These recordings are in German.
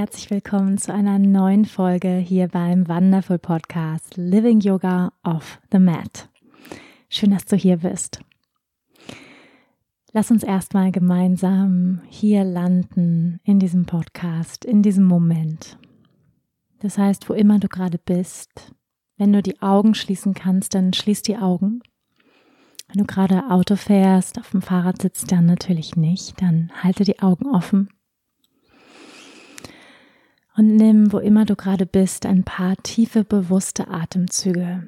Herzlich willkommen zu einer neuen Folge hier beim Wonderful Podcast Living Yoga off the Mat. Schön, dass du hier bist. Lass uns erstmal gemeinsam hier landen in diesem Podcast, in diesem Moment. Das heißt, wo immer du gerade bist, wenn du die Augen schließen kannst, dann schließ die Augen. Wenn du gerade Auto fährst, auf dem Fahrrad sitzt, dann natürlich nicht, dann halte die Augen offen und nimm, wo immer du gerade bist, ein paar tiefe, bewusste Atemzüge.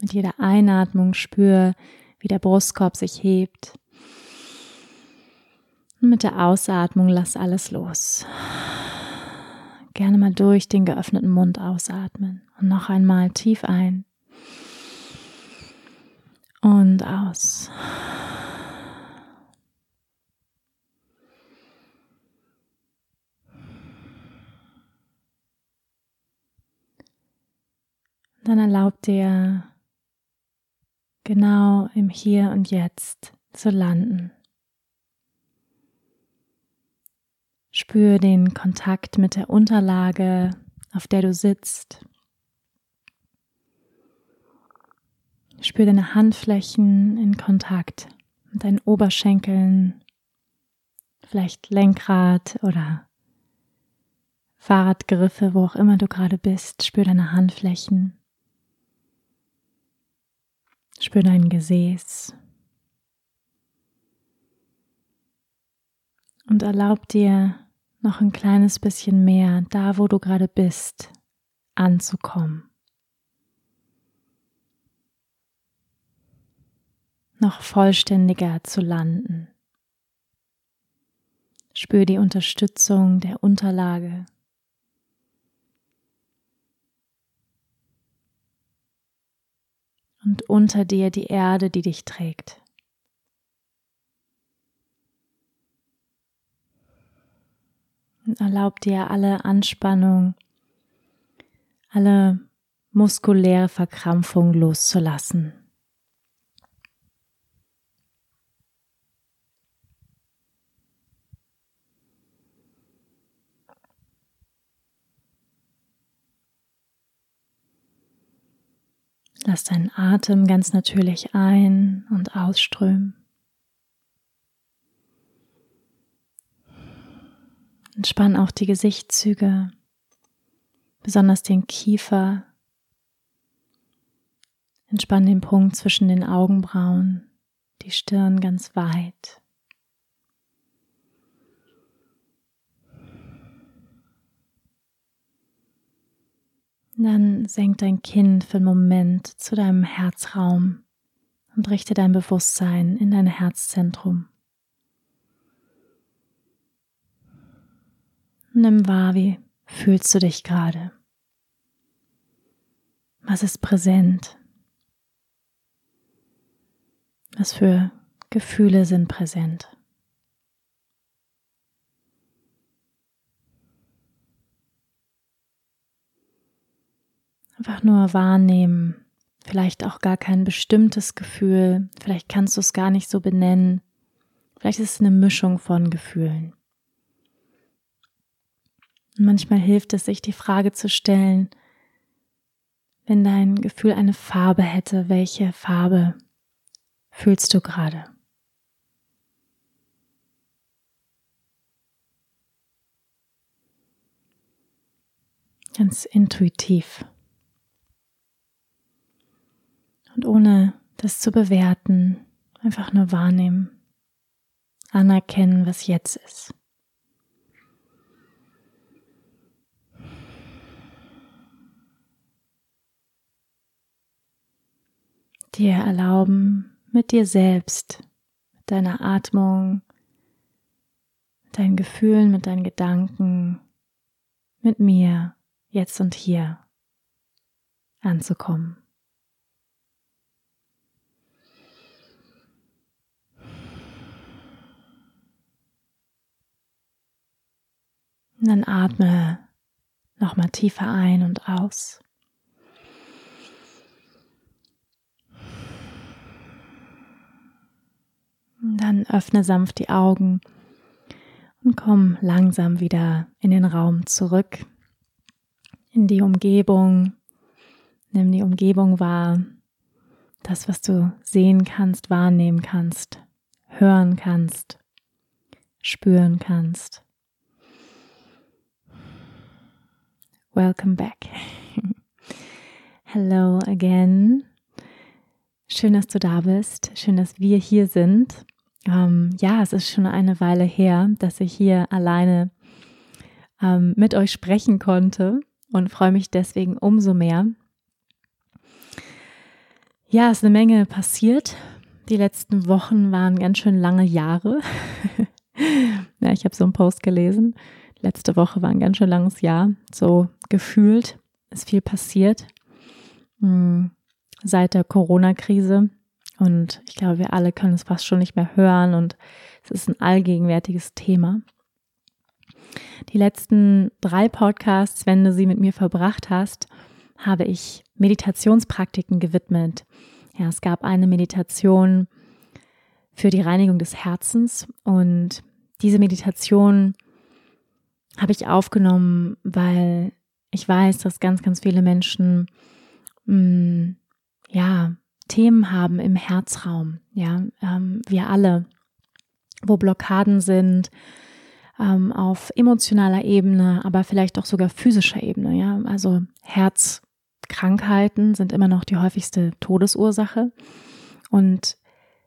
Mit jeder Einatmung spür, wie der Brustkorb sich hebt. Und mit der Ausatmung lass alles los. Gerne mal durch den geöffneten Mund ausatmen. Und noch einmal tief ein. Und aus. Dann erlaub dir genau im Hier und Jetzt zu landen. Spür den Kontakt mit der Unterlage, auf der du sitzt. Spür deine Handflächen in Kontakt mit deinen Oberschenkeln, vielleicht Lenkrad oder Fahrradgriffe, wo auch immer du gerade bist. Spür deine Handflächen. Spür dein Gesäß und erlaub dir noch ein kleines bisschen mehr, da wo du gerade bist, anzukommen. Noch vollständiger zu landen. Spür die Unterstützung der Unterlage. Und unter dir die Erde, die dich trägt. Und erlaub dir alle Anspannung, alle muskuläre Verkrampfung loszulassen. Lass deinen Atem ganz natürlich ein- und ausströmen. Entspann auch die Gesichtszüge, besonders den Kiefer. Entspann den Punkt zwischen den Augenbrauen, die Stirn ganz weit. Dann senk dein Kinn für einen Moment zu deinem Herzraum und richte dein Bewusstsein in dein Herzzentrum. Nimm wahr, wie fühlst du dich gerade? Was ist präsent? Was für Gefühle sind präsent? Einfach nur wahrnehmen, vielleicht auch gar kein bestimmtes Gefühl, vielleicht kannst du es gar nicht so benennen, vielleicht ist es eine Mischung von Gefühlen. Und manchmal hilft es sich, die Frage zu stellen, wenn dein Gefühl eine Farbe hätte, welche Farbe fühlst du gerade? Ganz intuitiv. Und ohne das zu bewerten, einfach nur wahrnehmen, anerkennen, was jetzt ist. dir erlauben, mit dir selbst, mit deiner Atmung, mit deinen Gefühlen, mit deinen Gedanken, mit mir, jetzt und hier anzukommen. Dann atme nochmal tiefer ein und aus. Dann öffne sanft die Augen und komm langsam wieder in den Raum zurück, in die Umgebung. Nimm die Umgebung wahr, das, was du sehen kannst, wahrnehmen kannst, hören kannst, spüren kannst. Welcome back. Hello again. Schön, dass du da bist. Schön, dass wir hier sind. Ähm, ja, es ist schon eine Weile her, dass ich hier alleine ähm, mit euch sprechen konnte und freue mich deswegen umso mehr. Ja, es ist eine Menge passiert. Die letzten Wochen waren ganz schön lange Jahre. ja, ich habe so einen Post gelesen letzte Woche war ein ganz schön langes Jahr. So gefühlt ist viel passiert hm, seit der Corona-Krise. Und ich glaube, wir alle können es fast schon nicht mehr hören und es ist ein allgegenwärtiges Thema. Die letzten drei Podcasts, wenn du sie mit mir verbracht hast, habe ich Meditationspraktiken gewidmet. Ja, es gab eine Meditation für die Reinigung des Herzens und diese Meditation habe ich aufgenommen, weil ich weiß, dass ganz, ganz viele Menschen mh, mm, ja Themen haben im Herzraum. Ja, ähm, wir alle, wo Blockaden sind ähm, auf emotionaler Ebene, aber vielleicht auch sogar physischer Ebene. Ja, also Herzkrankheiten sind immer noch die häufigste Todesursache und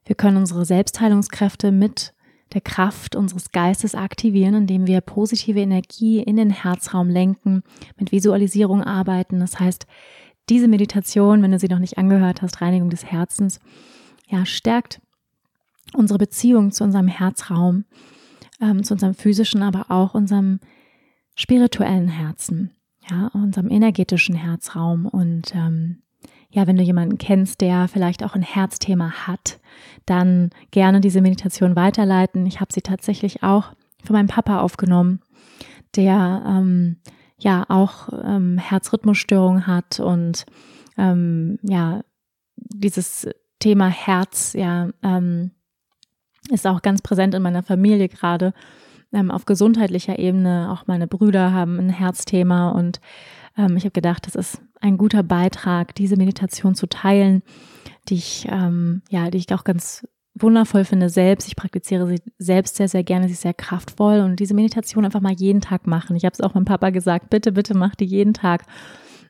wir können unsere Selbstheilungskräfte mit der Kraft unseres Geistes aktivieren, indem wir positive Energie in den Herzraum lenken, mit Visualisierung arbeiten. Das heißt, diese Meditation, wenn du sie noch nicht angehört hast, Reinigung des Herzens, ja, stärkt unsere Beziehung zu unserem Herzraum, ähm, zu unserem physischen, aber auch unserem spirituellen Herzen, ja, unserem energetischen Herzraum und ähm, ja, wenn du jemanden kennst, der vielleicht auch ein Herzthema hat, dann gerne diese Meditation weiterleiten. Ich habe sie tatsächlich auch für meinen Papa aufgenommen, der ähm, ja auch ähm, Herzrhythmusstörungen hat und ähm, ja dieses Thema Herz ja ähm, ist auch ganz präsent in meiner Familie gerade ähm, auf gesundheitlicher Ebene. Auch meine Brüder haben ein Herzthema und ähm, ich habe gedacht, das ist ein guter Beitrag, diese Meditation zu teilen, die ich, ähm, ja, die ich auch ganz wundervoll finde selbst. Ich praktiziere sie selbst sehr, sehr gerne. Sie ist sehr kraftvoll und diese Meditation einfach mal jeden Tag machen. Ich habe es auch meinem Papa gesagt, bitte, bitte mach die jeden Tag.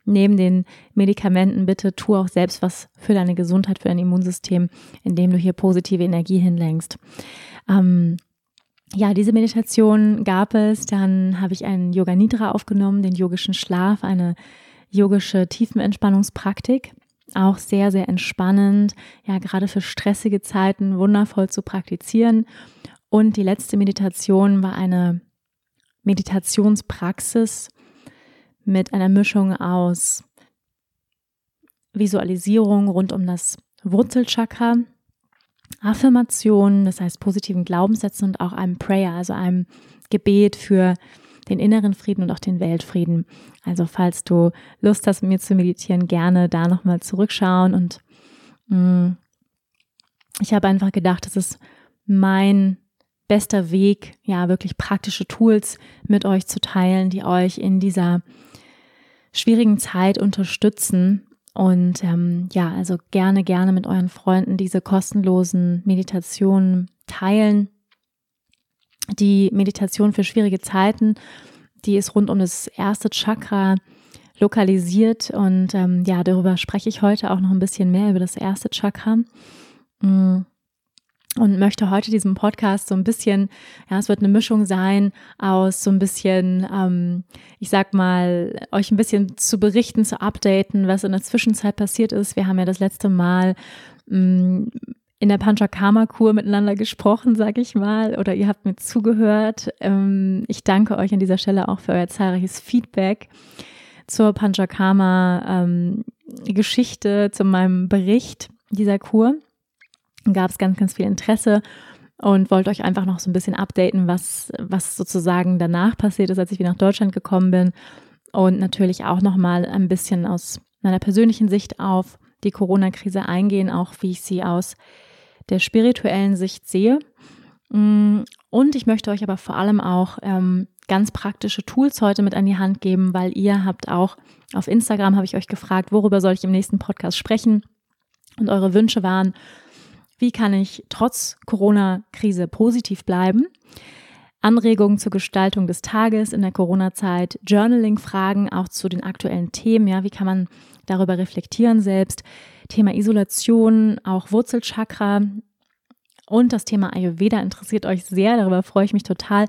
Neben den Medikamenten, bitte tu auch selbst was für deine Gesundheit, für dein Immunsystem, indem du hier positive Energie hinlenkst. Ähm, ja, diese Meditation gab es. Dann habe ich einen Yoga Nidra aufgenommen, den yogischen Schlaf, eine yogische Tiefenentspannungspraktik. Auch sehr, sehr entspannend. Ja, gerade für stressige Zeiten wundervoll zu praktizieren. Und die letzte Meditation war eine Meditationspraxis mit einer Mischung aus Visualisierung rund um das Wurzelchakra, Affirmationen, das heißt positiven Glaubenssätzen und auch einem Prayer, also einem Gebet für den inneren Frieden und auch den Weltfrieden. Also falls du Lust hast, mit mir zu meditieren, gerne da nochmal zurückschauen. Und mh, mm, ich habe einfach gedacht, das ist mein bester Weg, ja, wirklich praktische Tools mit euch zu teilen, die euch in dieser schwierigen Zeit unterstützen und ähm, ja, also gerne, gerne mit euren Freunden diese kostenlosen Meditationen teilen. Die Meditation für schwierige Zeiten, die ist rund um das erste Chakra lokalisiert und ähm, ja, darüber spreche ich heute auch noch ein bisschen mehr über das erste Chakra. Mm. und möchte heute diesen Podcast so ein bisschen, ja, es wird eine Mischung sein aus so ein bisschen, ähm, ich sag mal, euch ein bisschen zu berichten, zu updaten, was in der Zwischenzeit passiert ist. Wir haben ja das letzte Mal mm, in der Panchakarma-Kur miteinander gesprochen, sag ich mal, oder ihr habt mir zugehört. Ähm, ich danke euch an dieser Stelle auch für euer zahlreiches Feedback zur Panchakarma-Geschichte, ähm, zu meinem Bericht dieser Kur gab es ganz, ganz viel Interesse und wollte euch einfach noch so ein bisschen updaten, was, was sozusagen danach passiert ist, als ich wieder nach Deutschland gekommen bin und natürlich auch noch mal ein bisschen aus meiner persönlichen Sicht auf die Corona-Krise eingehen, auch wie ich sie aus der spirituellen Sicht sehe. Mm, und ich möchte euch aber vor allem auch ähm, ganz praktische Tools heute mit an die Hand geben, weil ihr habt auch auf Instagram habe ich euch gefragt, worüber soll ich im nächsten Podcast sprechen? Und eure Wünsche waren wie kann ich trotz Corona-Krise positiv bleiben? Anregungen zur Gestaltung des Tages in der Corona-Zeit, Journaling-Fragen auch zu den aktuellen Themen, ja, wie kann man darüber reflektieren selbst, Thema Isolation, auch Wurzelchakra und das Thema Ayurveda interessiert euch sehr, darüber freue ich mich total.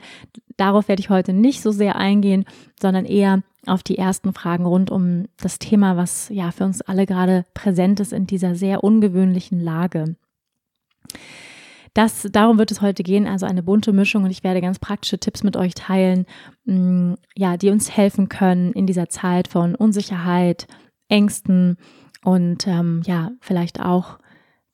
Darauf werde ich heute nicht so sehr eingehen, sondern eher auf die ersten Fragen rund um das Thema, was ja für uns alle gerade präsent ist in dieser sehr ungewöhnlichen Lage. Das, darum wird es heute gehen, also eine bunte Mischung und ich werde ganz praktische Tipps mit euch teilen, mm, ja, die uns helfen können in dieser Zeit von Unsicherheit, Ängsten und ähm, ja, vielleicht auch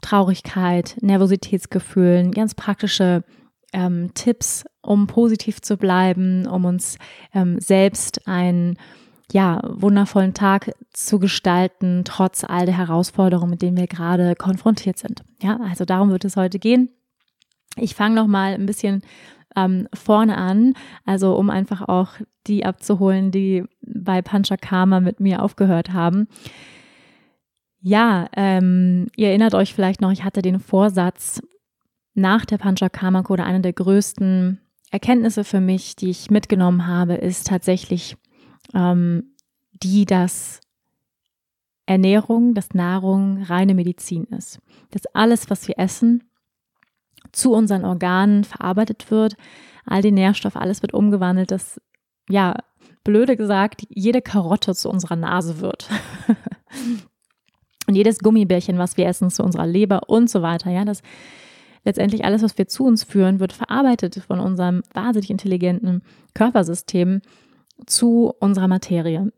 Traurigkeit, Nervositätsgefühlen, ganz praktische ähm, Tipps, um positiv zu bleiben, um uns ähm, selbst einen ja, wundervollen Tag zu gestalten, trotz all der Herausforderungen, mit denen wir gerade konfrontiert sind. Ja, also darum wird es heute gehen. Ich fange noch mal ein bisschen ähm, vorne an, also um einfach auch die abzuholen, die bei Panchakarma mit mir aufgehört haben. Ja, ähm, ihr erinnert euch vielleicht noch, ich hatte den Vorsatz, nach der Panchakarma oder eine der größten Erkenntnisse für mich, die ich mitgenommen habe, ist tatsächlich ähm, die, dass Ernährung, dass Nahrung reine Medizin ist. Dass alles, was wir essen, zu unseren Organen verarbeitet wird, all die Nährstoffe, alles wird umgewandelt, dass, ja, blöde gesagt, jede Karotte zu unserer Nase wird. und jedes Gummibärchen, was wir essen, zu unserer Leber und so weiter. Ja, das letztendlich alles, was wir zu uns führen, wird verarbeitet von unserem wahnsinnig intelligenten Körpersystem zu unserer Materie.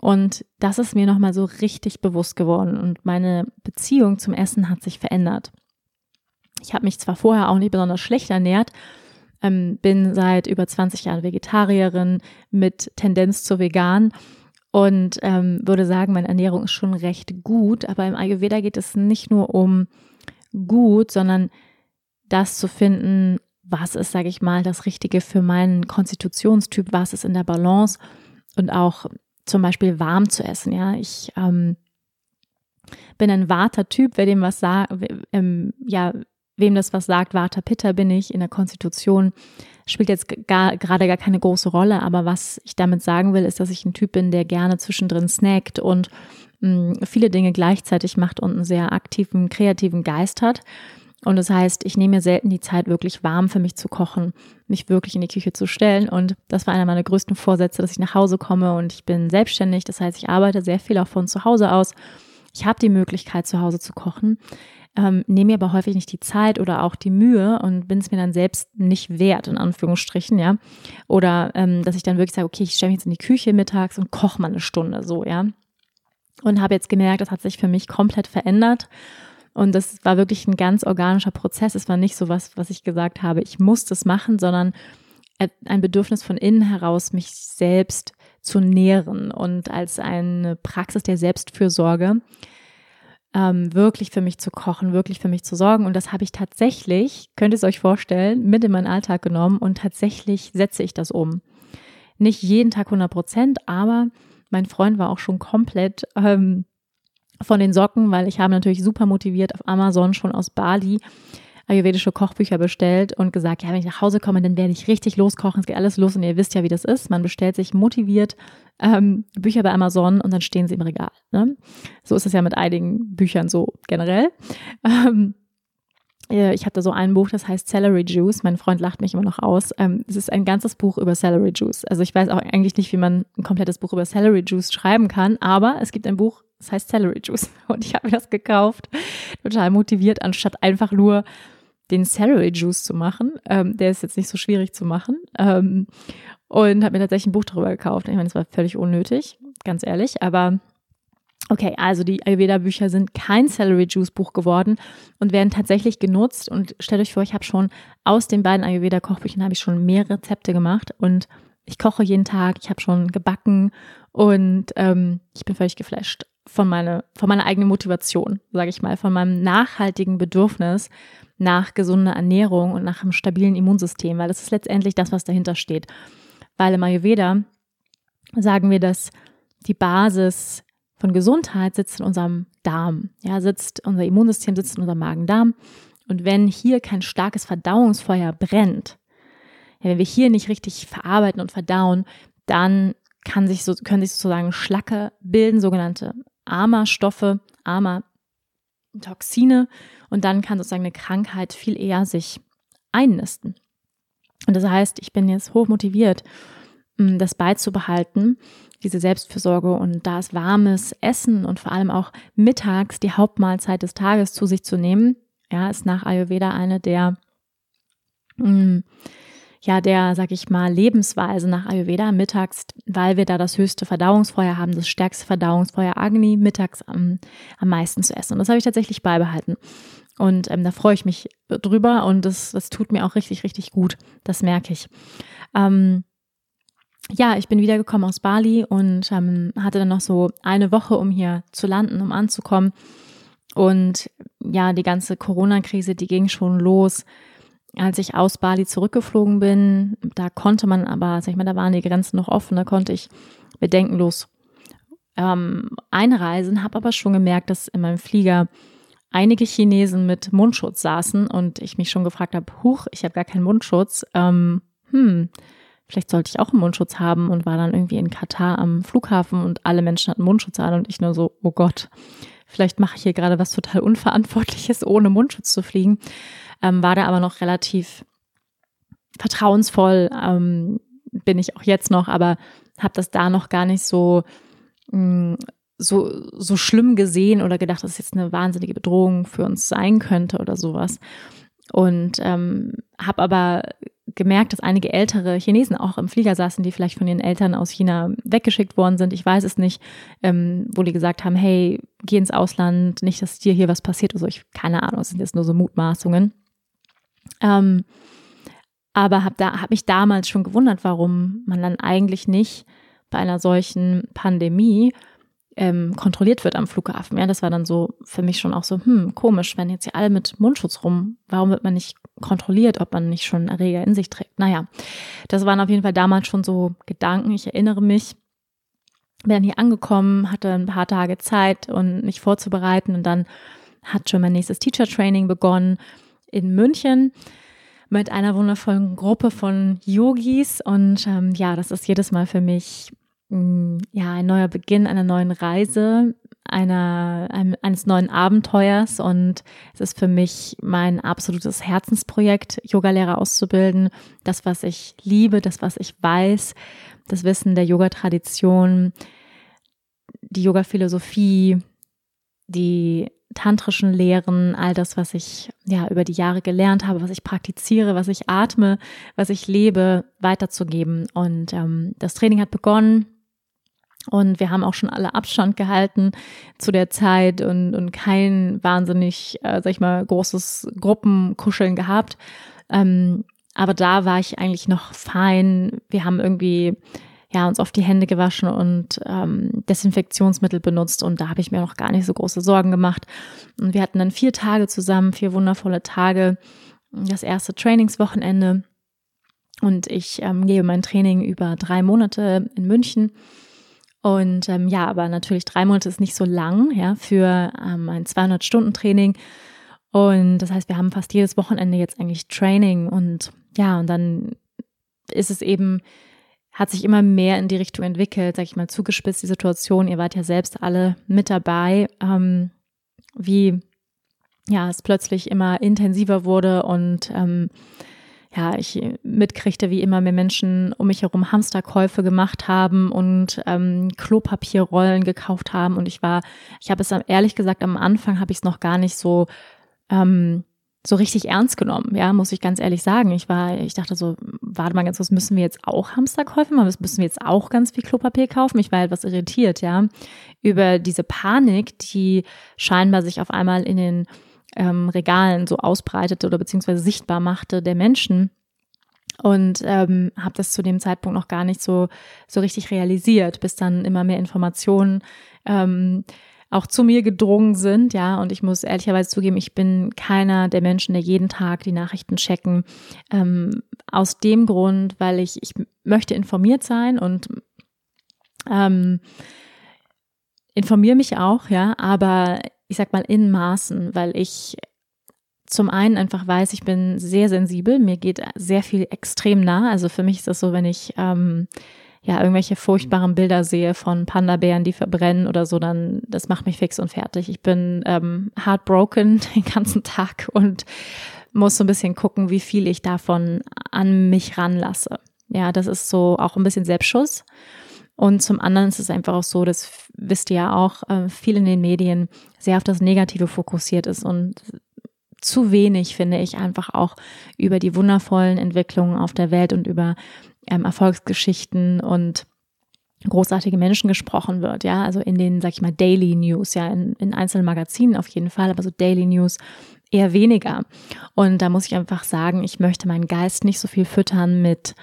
Und das ist mir nochmal so richtig bewusst geworden und meine Beziehung zum Essen hat sich verändert. Ich habe mich zwar vorher auch nicht besonders schlecht ernährt, ähm, bin seit über 20 Jahren Vegetarierin mit Tendenz zu vegan und ähm, würde sagen, meine Ernährung ist schon recht gut, aber im Ayurveda geht es nicht nur um gut, sondern das zu finden, was ist, sage ich mal, das Richtige für meinen Konstitutionstyp, was ist in der Balance und auch zum Beispiel warm zu essen. Ja, ich ähm, bin ein Vata-Typ, wer dem was sagt, ähm, ja, wem das was sagt, Vata Pitta bin ich in der Konstitution, spielt jetzt gar, gerade gar keine große Rolle, aber was ich damit sagen will, ist, dass ich ein Typ bin, der gerne zwischendrin snackt und mh, mm, viele Dinge gleichzeitig macht und einen sehr aktiven, kreativen Geist hat. Und das heißt, ich nehme mir selten die Zeit, wirklich warm für mich zu kochen, mich wirklich in die Küche zu stellen. Und das war einer meiner größten Vorsätze, dass ich nach Hause komme und ich bin selbstständig. Das heißt, ich arbeite sehr viel auch von zu Hause aus. Ich habe die Möglichkeit, zu Hause zu kochen, ähm, nehme mir aber häufig nicht die Zeit oder auch die Mühe und bin es mir dann selbst nicht wert, in Anführungsstrichen, ja. Oder ähm, dass ich dann wirklich sage, okay, ich stelle mich jetzt in die Küche mittags und koche mal eine Stunde so, ja. Und habe jetzt gemerkt, das hat sich für mich komplett verändert. Und das war wirklich ein ganz organischer Prozess. Es war nicht so was, was ich gesagt habe, ich muss das machen, sondern ein Bedürfnis von innen heraus, mich selbst zu nähren und als eine Praxis der Selbstfürsorge ähm, wirklich für mich zu kochen, wirklich für mich zu sorgen. Und das habe ich tatsächlich, könnt ihr es euch vorstellen, mit in meinen Alltag genommen und tatsächlich setze ich das um. Nicht jeden Tag 100 Prozent, aber mein Freund war auch schon komplett ähm, von den Socken, weil ich habe natürlich super motiviert auf Amazon schon aus Bali ayurvedische Kochbücher bestellt und gesagt, ja, wenn ich nach Hause komme, dann werde ich richtig loskochen. Es geht alles los und ihr wisst ja, wie das ist. Man bestellt sich motiviert ähm, Bücher bei Amazon und dann stehen sie im Regal. Ne? So ist es ja mit einigen Büchern so generell. Ähm, äh, ich habe da so ein Buch, das heißt Celery Juice. Mein Freund lacht mich immer noch aus. Ähm, es ist ein ganzes Buch über Celery Juice. Also ich weiß auch eigentlich nicht, wie man ein komplettes Buch über Celery Juice schreiben kann, aber es gibt ein Buch, das heißt Celery Juice. Und ich habe mir das gekauft, total motiviert, anstatt einfach nur den Celery Juice zu machen. Ähm, der ist jetzt nicht so schwierig zu machen. Ähm, und habe mir tatsächlich ein Buch darüber gekauft. Ich meine, das war völlig unnötig, ganz ehrlich, aber Okay, also die Ayurveda-Bücher sind kein Celery Juice Buch geworden und werden tatsächlich genutzt. Und stellt euch vor, ich habe schon aus den beiden Ayurveda-Kochbüchern habe ich schon mehr Rezepte gemacht und ich koche jeden Tag. Ich habe schon gebacken und ähm, ich bin völlig geflasht von meiner von meiner eigenen Motivation, sage ich mal, von meinem nachhaltigen Bedürfnis nach gesunder Ernährung und nach einem stabilen Immunsystem, weil das ist letztendlich das, was dahinter steht. Weil im Ayurveda sagen wir, dass die Basis von Gesundheit sitzt in unserem Darm. Ja, sitzt, unser Immunsystem sitzt in unserem Magen-Darm. Und wenn hier kein starkes Verdauungsfeuer brennt, ja, wenn wir hier nicht richtig verarbeiten und verdauen, dann kann sich so, können sich sozusagen Schlacke bilden, sogenannte AMA-Stoffe, AMA-Toxine. Und dann kann sozusagen eine Krankheit viel eher sich einnisten. Und das heißt, ich bin jetzt hoch motiviert, das beizubehalten diese Selbstfürsorge und da ist warmes Essen und vor allem auch mittags die Hauptmahlzeit des Tages zu sich zu nehmen, ja, ist nach Ayurveda eine der, mh, mm, ja, der, sag ich mal, Lebensweise nach Ayurveda mittags, weil wir da das höchste Verdauungsfeuer haben, das stärkste Verdauungsfeuer Agni, mittags am, am meisten zu essen. Und das habe ich tatsächlich beibehalten. Und ähm, da freue ich mich drüber und das, das tut mir auch richtig, richtig gut. Das merke ich. Ähm, ja, ich bin wiedergekommen aus Bali und ähm, hatte dann noch so eine Woche, um hier zu landen, um anzukommen. Und ja, die ganze Corona-Krise, die ging schon los, als ich aus Bali zurückgeflogen bin. Da konnte man aber, sag ich mal, da waren die Grenzen noch offen, da konnte ich bedenkenlos ähm, einreisen, habe aber schon gemerkt, dass in meinem Flieger einige Chinesen mit Mundschutz saßen und ich mich schon gefragt habe, huch, ich habe gar keinen Mundschutz. Ähm, hm, vielleicht sollte ich auch einen Mundschutz haben und war dann irgendwie in Katar am Flughafen und alle Menschen hatten Mundschutz an und ich nur so, oh Gott, vielleicht mache ich hier gerade was total Unverantwortliches, ohne Mundschutz zu fliegen. Ähm, war da aber noch relativ vertrauensvoll, ähm, bin ich auch jetzt noch, aber habe das da noch gar nicht so, mh, mm, so, so schlimm gesehen oder gedacht, dass es jetzt eine wahnsinnige Bedrohung für uns sein könnte oder sowas. Und ähm, habe aber gemerkt, dass einige ältere Chinesen auch im Flieger saßen, die vielleicht von ihren Eltern aus China weggeschickt worden sind. Ich weiß es nicht, ähm, wo die gesagt haben, hey, geh ins Ausland, nicht, dass dir hier was passiert oder so. Ich keine Ahnung, es sind jetzt nur so Mutmaßungen. Ähm, aber habe da, hab mich damals schon gewundert, warum man dann eigentlich nicht bei einer solchen Pandemie ähm, kontrolliert wird am Flughafen. Ja, das war dann so für mich schon auch so, hm, komisch, wenn jetzt hier alle mit Mundschutz rum, warum wird man nicht kontrolliert, ob man nicht schon Erreger in sich trägt? Naja, das waren auf jeden Fall damals schon so Gedanken. Ich erinnere mich, bin dann hier angekommen, hatte ein paar Tage Zeit, um mich vorzubereiten und dann hat schon mein nächstes Teacher Training begonnen in München mit einer wundervollen Gruppe von Yogis und ähm, ja, das ist jedes Mal für mich Mm, ja, ein neuer Beginn einer neuen Reise, einer, eines neuen Abenteuers und es ist für mich mein absolutes Herzensprojekt, Yogalehrer auszubilden. Das, was ich liebe, das, was ich weiß, das Wissen der Yoga-Tradition, die Yoga-Philosophie, die tantrischen Lehren, all das, was ich ja über die Jahre gelernt habe, was ich praktiziere, was ich atme, was ich lebe, weiterzugeben. Und ähm, das Training hat begonnen und wir haben auch schon alle Abstand gehalten zu der Zeit und, und kein wahnsinnig, äh, sag ich mal, großes Gruppenkuscheln gehabt. Ähm, aber da war ich eigentlich noch fein. Wir haben irgendwie ja, uns auf die Hände gewaschen und ähm, Desinfektionsmittel benutzt und da habe ich mir noch gar nicht so große Sorgen gemacht. Und wir hatten dann vier Tage zusammen, vier wundervolle Tage, das erste Trainingswochenende und ich ähm, gebe mein Training über drei Monate in München und ähm, ja, aber natürlich drei Monate ist nicht so lang, ja, für ähm, ein 200-Stunden-Training. Und das heißt, wir haben fast jedes Wochenende jetzt eigentlich Training und ja, und dann ist es eben, hat sich immer mehr in die Richtung entwickelt, sag ich mal, zugespitzt die Situation. Ihr wart ja selbst alle mit dabei, ähm, wie ja, es plötzlich immer intensiver wurde und ähm, ja, ich mitkriegte, wie immer mehr Menschen um mich herum Hamsterkäufe gemacht haben und ähm, Klopapierrollen gekauft haben. Und ich war, ich habe es ehrlich gesagt am Anfang habe ich es noch gar nicht so ähm, so richtig ernst genommen, ja, muss ich ganz ehrlich sagen. Ich war, ich dachte so, warte mal ganz kurz, müssen wir jetzt auch Hamsterkäufe machen? Müssen wir jetzt auch ganz viel Klopapier kaufen? Ich war etwas irritiert, ja, über diese Panik, die scheinbar sich auf einmal in den ähm, Regalen so ausbreitete oder beziehungsweise sichtbar machte der Menschen und ähm, habe das zu dem Zeitpunkt noch gar nicht so so richtig realisiert, bis dann immer mehr Informationen ähm, auch zu mir gedrungen sind, ja, und ich muss ehrlicherweise zugeben, ich bin keiner der Menschen, der jeden Tag die Nachrichten checken. Ähm, aus dem Grund, weil ich, ich möchte informiert sein und ähm, informiere mich auch, ja, aber ich sag mal in Maßen, weil ich zum einen einfach weiß, ich bin sehr sensibel, mir geht sehr viel extrem nah. Also für mich ist das so, wenn ich ähm, ja irgendwelche furchtbaren Bilder sehe von Panda-Bären, die verbrennen oder so, dann das macht mich fix und fertig. Ich bin ähm, heartbroken den ganzen Tag und muss so ein bisschen gucken, wie viel ich davon an mich ranlasse. Ja, das ist so auch ein bisschen Selbstschuss. Und zum anderen ist es einfach auch so, das wisst ihr ja auch, äh, viel in den Medien sehr auf das Negative fokussiert ist und zu wenig, finde ich, einfach auch über die wundervollen Entwicklungen auf der Welt und über ähm, Erfolgsgeschichten und großartige Menschen gesprochen wird, ja, also in den, sag ich mal, Daily News, ja, in, in einzelnen Magazinen auf jeden Fall, aber so Daily News eher weniger. Und da muss ich einfach sagen, ich möchte meinen Geist nicht so viel füttern mit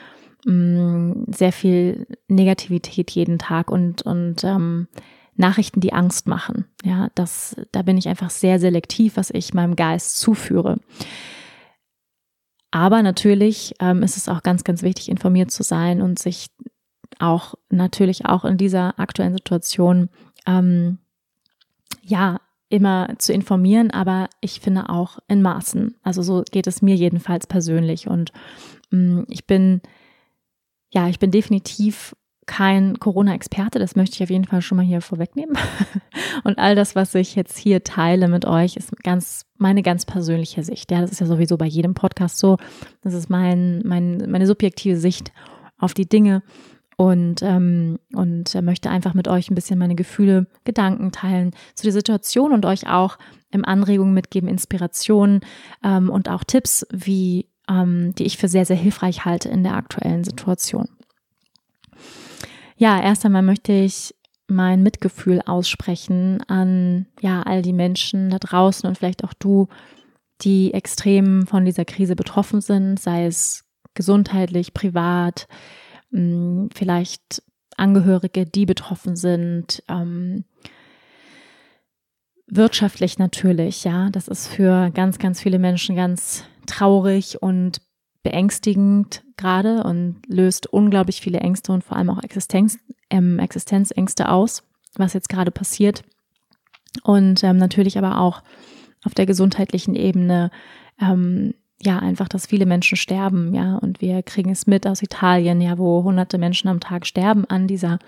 mh, sehr viel Negativität jeden Tag und, und ähm, Nachrichten, die Angst machen. Ja, das, da bin ich einfach sehr selektiv, was ich meinem Geist zuführe. Aber natürlich ähm, ist es auch ganz, ganz wichtig, informiert zu sein und sich auch natürlich auch in dieser aktuellen Situation ähm, ja immer zu informieren, aber ich finde auch in Maßen. Also so geht es mir jedenfalls persönlich und ähm, ich bin ja, ich bin definitiv kein Corona-Experte, das möchte ich auf jeden Fall schon mal hier vorwegnehmen. Und all das, was ich jetzt hier teile mit euch, ist ganz meine ganz persönliche Sicht. Ja, das ist ja sowieso bei jedem Podcast so. Das ist mein, mein meine subjektive Sicht auf die Dinge und ähm, und möchte einfach mit euch ein bisschen meine Gefühle, Gedanken teilen zu der Situation und euch auch im Anregungen mitgeben, Inspirationen ähm, und auch Tipps, wie ähm, die ich für sehr, sehr hilfreich halte in der aktuellen Situation. Ja, erst einmal möchte ich mein Mitgefühl aussprechen an ja all die Menschen da draußen und vielleicht auch du, die extrem von dieser Krise betroffen sind, sei es gesundheitlich, privat, hm, vielleicht Angehörige, die betroffen sind, ähm, wirtschaftlich natürlich, ja. Das ist für ganz, ganz viele Menschen ganz traurig und beängstigend gerade und löst unglaublich viele Ängste und vor allem auch Existenz, ähm, Existenzängste aus, was jetzt gerade passiert. Und ähm, natürlich aber auch auf der gesundheitlichen Ebene, ähm, ja, einfach, dass viele Menschen sterben, ja, und wir kriegen es mit aus Italien, ja, wo hunderte Menschen am Tag sterben an dieser,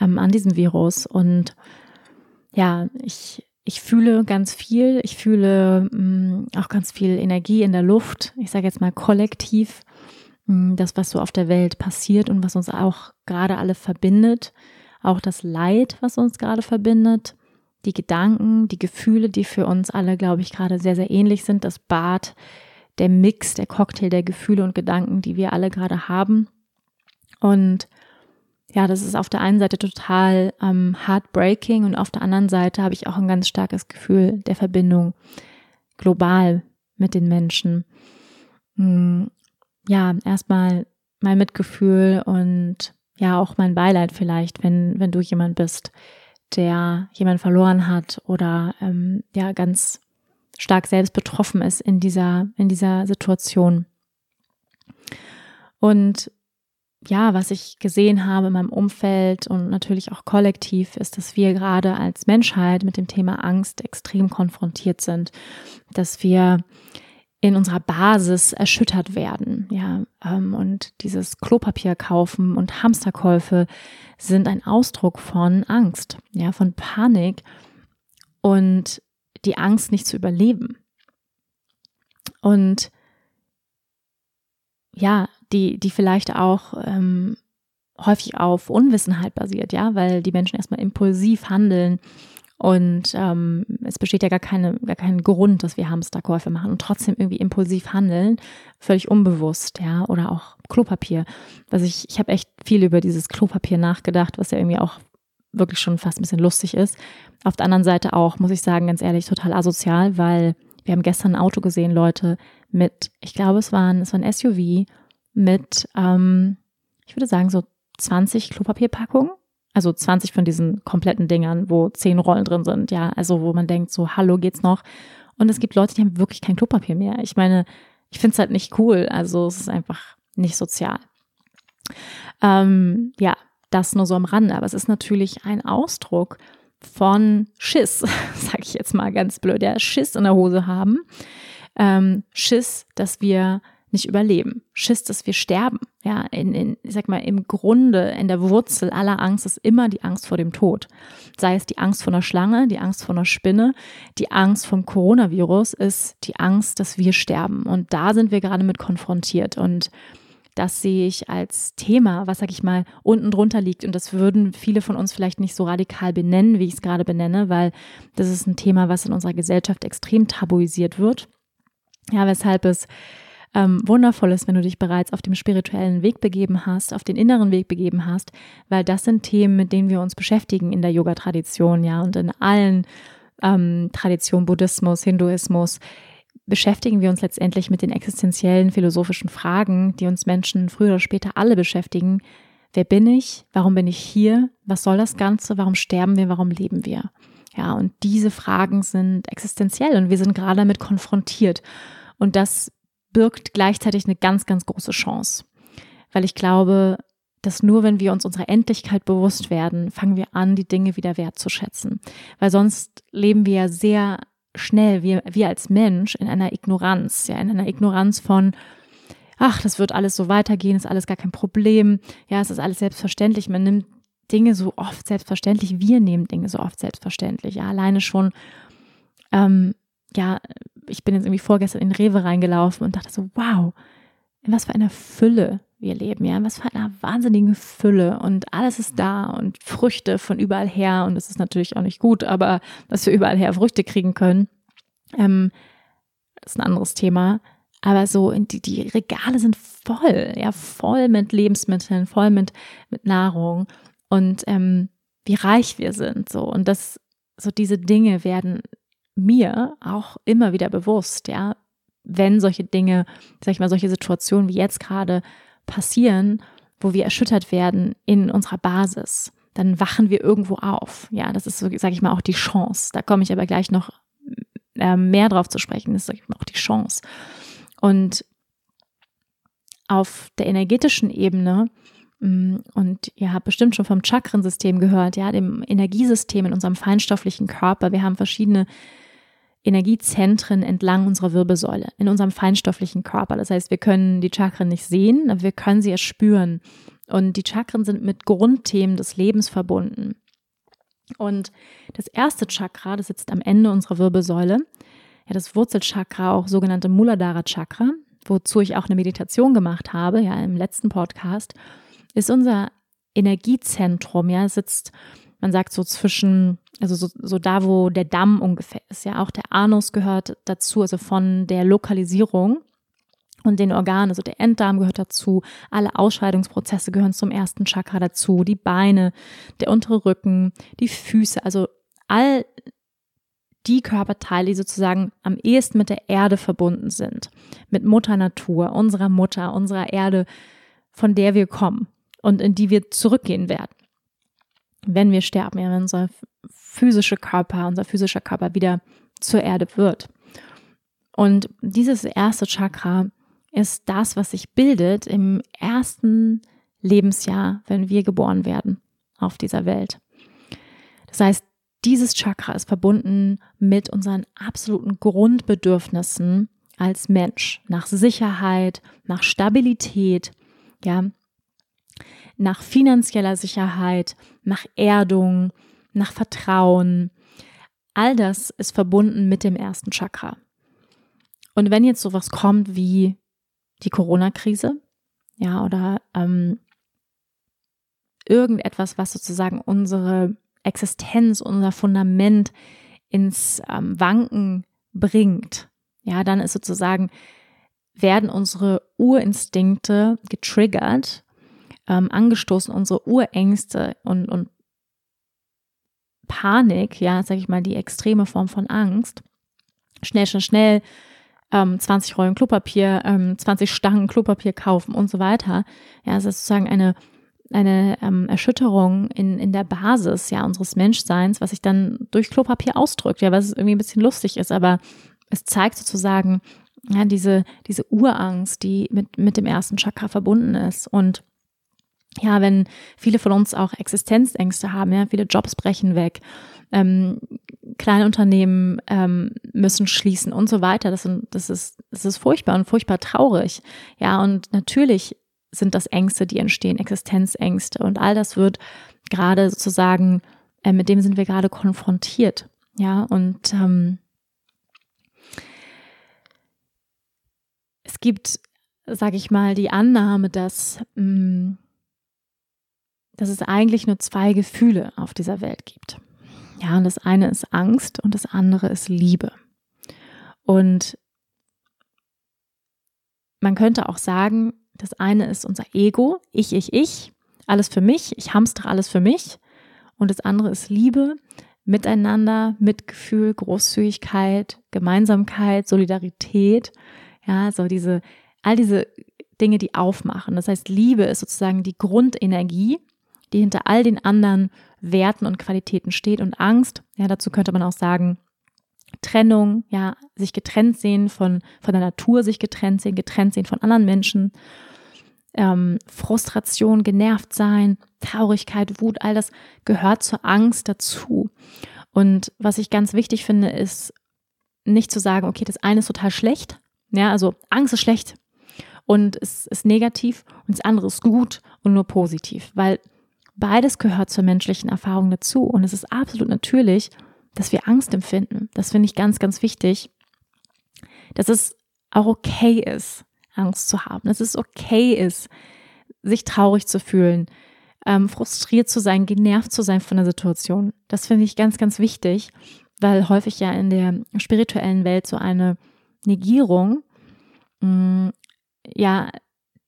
ähm, an diesem Virus. Und ja, ich ich fühle ganz viel, ich fühle mh, mm, auch ganz viel Energie in der Luft. Ich sage jetzt mal kollektiv, mh, mm, das, was so auf der Welt passiert und was uns auch gerade alle verbindet, auch das Leid, was uns gerade verbindet, die Gedanken, die Gefühle, die für uns alle, glaube ich, gerade sehr, sehr ähnlich sind, das Bad, der Mix, der Cocktail der Gefühle und Gedanken, die wir alle gerade haben. Und ja, das ist auf der einen Seite total ähm, heartbreaking und auf der anderen Seite habe ich auch ein ganz starkes Gefühl der Verbindung global mit den Menschen. Hm, ja, erstmal mein Mitgefühl und ja auch mein Beileid vielleicht, wenn, wenn du jemand bist, der jemand verloren hat oder ähm, ja ganz stark selbst betroffen ist in dieser, in dieser Situation. Und ja, was ich gesehen habe in meinem Umfeld und natürlich auch kollektiv, ist, dass wir gerade als Menschheit mit dem Thema Angst extrem konfrontiert sind, dass wir in unserer Basis erschüttert werden, ja, ähm, und dieses Klopapier kaufen und Hamsterkäufe sind ein Ausdruck von Angst, ja, von Panik und die Angst nicht zu überleben. Und ja, die, die vielleicht auch ähm, häufig auf Unwissenheit basiert, ja, weil die Menschen erstmal impulsiv handeln und ähm, es besteht ja gar, keine, gar keinen Grund, dass wir Hamsterkäufe machen und trotzdem irgendwie impulsiv handeln, völlig unbewusst, ja, oder auch Klopapier. Also ich, ich habe echt viel über dieses Klopapier nachgedacht, was ja irgendwie auch wirklich schon fast ein bisschen lustig ist. Auf der anderen Seite auch, muss ich sagen, ganz ehrlich, total asozial, weil wir haben gestern ein Auto gesehen, Leute, mit, ich glaube, es waren, es war ein SUV mit, ähm, ich würde sagen, so 20 Klopapierpackungen. Also 20 von diesen kompletten Dingern, wo 10 Rollen drin sind, ja. Also wo man denkt, so, hallo, geht's noch? Und es gibt Leute, die haben wirklich kein Klopapier mehr. Ich meine, ich finde es halt nicht cool. Also es ist einfach nicht sozial. Ähm, ja, das nur so am Rande. Aber es ist natürlich ein Ausdruck von Schiss, sag ich jetzt mal ganz blöd, ja, Schiss in der Hose haben. Ähm, Schiss, dass wir nicht überleben. Schiss, dass wir sterben. Ja, in, in, ich sag mal, im Grunde, in der Wurzel aller Angst ist immer die Angst vor dem Tod. Sei es die Angst vor einer Schlange, die Angst vor einer Spinne, die Angst vom Coronavirus ist die Angst, dass wir sterben. Und da sind wir gerade mit konfrontiert. Und das sehe ich als Thema, was, sag ich mal, unten drunter liegt. Und das würden viele von uns vielleicht nicht so radikal benennen, wie ich es gerade benenne, weil das ist ein Thema, was in unserer Gesellschaft extrem tabuisiert wird. Ja, weshalb es ähm, wundervoll ist, wenn du dich bereits auf dem spirituellen Weg begeben hast, auf den inneren Weg begeben hast, weil das sind Themen, mit denen wir uns beschäftigen in der Yoga-Tradition, ja, und in allen ähm, Traditionen, Buddhismus, Hinduismus, beschäftigen wir uns letztendlich mit den existenziellen philosophischen Fragen, die uns Menschen früher oder später alle beschäftigen. Wer bin ich? Warum bin ich hier? Was soll das Ganze? Warum sterben wir? Warum leben wir? Ja, und diese Fragen sind existenziell und wir sind gerade damit konfrontiert. Und das birgt gleichzeitig eine ganz, ganz große Chance. Weil ich glaube, dass nur wenn wir uns unserer Endlichkeit bewusst werden, fangen wir an, die Dinge wieder wertzuschätzen. Weil sonst leben wir ja sehr schnell, wir, wir als Mensch, in einer Ignoranz, ja, in einer Ignoranz von, ach, das wird alles so weitergehen, ist alles gar kein Problem, ja, es ist alles selbstverständlich. Man nimmt Dinge so oft selbstverständlich, wir nehmen Dinge so oft selbstverständlich, ja, alleine schon, ähm, ja, ich bin jetzt irgendwie vorgestern in Rewe reingelaufen und dachte so, wow, in was für einer Fülle wir leben, ja, in was für einer wahnsinnigen Fülle und alles ist da und Früchte von überall her und das ist natürlich auch nicht gut, aber dass wir überall her Früchte kriegen können, ähm, ist ein anderes Thema. Aber so, die, die Regale sind voll, ja, voll mit Lebensmitteln, voll mit, mit Nahrung und ähm, wie reich wir sind, so. Und das, so diese Dinge werden mir auch immer wieder bewusst, ja, wenn solche Dinge, sag ich mal, solche Situationen wie jetzt gerade passieren, wo wir erschüttert werden in unserer Basis, dann wachen wir irgendwo auf. Ja, das ist so, sag ich mal, auch die Chance. Da komme ich aber gleich noch äh, mehr drauf zu sprechen. Das ist, sag ich mal, auch die Chance. Und auf der energetischen Ebene mm, und ihr habt bestimmt schon vom Chakrensystem gehört, ja, dem Energiesystem in unserem feinstofflichen Körper. Wir haben verschiedene Energiezentren entlang unserer Wirbelsäule, in unserem feinstofflichen Körper. Das heißt, wir können die Chakren nicht sehen, aber wir können sie erspüren. Und die Chakren sind mit Grundthemen des Lebens verbunden. Und das erste Chakra, das sitzt am Ende unserer Wirbelsäule, ja, das Wurzelchakra, auch sogenannte Muladhara Chakra, wozu ich auch eine Meditation gemacht habe, ja, im letzten Podcast, ist unser Energiezentrum, ja, sitzt man sagt so zwischen, also so, so da, wo der Damm ungefähr ist. Ja, auch der Anus gehört dazu, also von der Lokalisierung und den Organen, also der Enddarm gehört dazu, alle Ausscheidungsprozesse gehören zum ersten Chakra dazu, die Beine, der untere Rücken, die Füße, also all die Körperteile, die sozusagen am ehesten mit der Erde verbunden sind, mit Mutter Natur, unserer Mutter, unserer Erde, von der wir kommen und in die wir zurückgehen werden wenn wir sterben, ja, wenn unser physischer Körper, unser physischer Körper wieder zur Erde wird. Und dieses erste Chakra ist das, was sich bildet im ersten Lebensjahr, wenn wir geboren werden auf dieser Welt. Das heißt, dieses Chakra ist verbunden mit unseren absoluten Grundbedürfnissen als Mensch, nach Sicherheit, nach Stabilität, ja, nach finanzieller Sicherheit, nach Erdung, nach Vertrauen. all das ist verbunden mit dem ersten Chakra. Und wenn jetzt sowas kommt wie die Corona-Krise, ja, oder ähm, irgendetwas, was sozusagen unsere Existenz, unser Fundament ins ähm, Wanken bringt, ja, dann ist sozusagen, werden unsere Urinstinkte getriggert, ähm, angestoßen, unsere Urängste und, und Panik, ja, sag ich mal, die extreme Form von Angst. Schnell, schnell, schnell, ähm, 20 Rollen Klopapier, ähm, 20 Stangen Klopapier kaufen und so weiter. Ja, es ist sozusagen eine, eine ähm, Erschütterung in, in der Basis ja unseres Menschseins, was sich dann durch Klopapier ausdrückt, ja, was irgendwie ein bisschen lustig ist, aber es zeigt sozusagen ja, diese, diese Urangst, die mit, mit dem ersten Chakra verbunden ist. Und ja, wenn viele von uns auch Existenzängste haben, ja, viele Jobs brechen weg, ähm, kleine Unternehmen ähm, müssen schließen und so weiter. Das, sind, das, ist, das ist furchtbar und furchtbar traurig. Ja, und natürlich sind das Ängste, die entstehen, Existenzängste. Und all das wird gerade sozusagen, äh, mit dem sind wir gerade konfrontiert. Ja, und ähm, es gibt, sage ich mal, die Annahme, dass, mh, mm, dass es eigentlich nur zwei Gefühle auf dieser Welt gibt. Ja, und das eine ist Angst und das andere ist Liebe. Und man könnte auch sagen, das eine ist unser Ego, ich, ich, ich, alles für mich, ich hamstere alles für mich. Und das andere ist Liebe, Miteinander, Mitgefühl, Großzügigkeit, Gemeinsamkeit, Solidarität. Ja, so diese, all diese Dinge, die aufmachen. Das heißt, Liebe ist sozusagen die Grundenergie, die hinter all den anderen Werten und Qualitäten steht. Und Angst, ja, dazu könnte man auch sagen, Trennung, ja, sich getrennt sehen von, von der Natur, sich getrennt sehen, getrennt sehen von anderen Menschen, ähm, Frustration, genervt sein, Traurigkeit, Wut, all das gehört zur Angst dazu. Und was ich ganz wichtig finde, ist nicht zu sagen, okay, das eine ist total schlecht, ja, also Angst ist schlecht und es ist negativ und das andere ist gut und nur positiv, weil beides gehört zur menschlichen Erfahrung dazu und es ist absolut natürlich, dass wir Angst empfinden. Das finde ich ganz, ganz wichtig, dass es auch okay ist, Angst zu haben, dass es okay ist, sich traurig zu fühlen, ähm, frustriert zu sein, genervt zu sein von der Situation. Das finde ich ganz, ganz wichtig, weil häufig ja in der spirituellen Welt so eine Negierung, mh, mm, ja,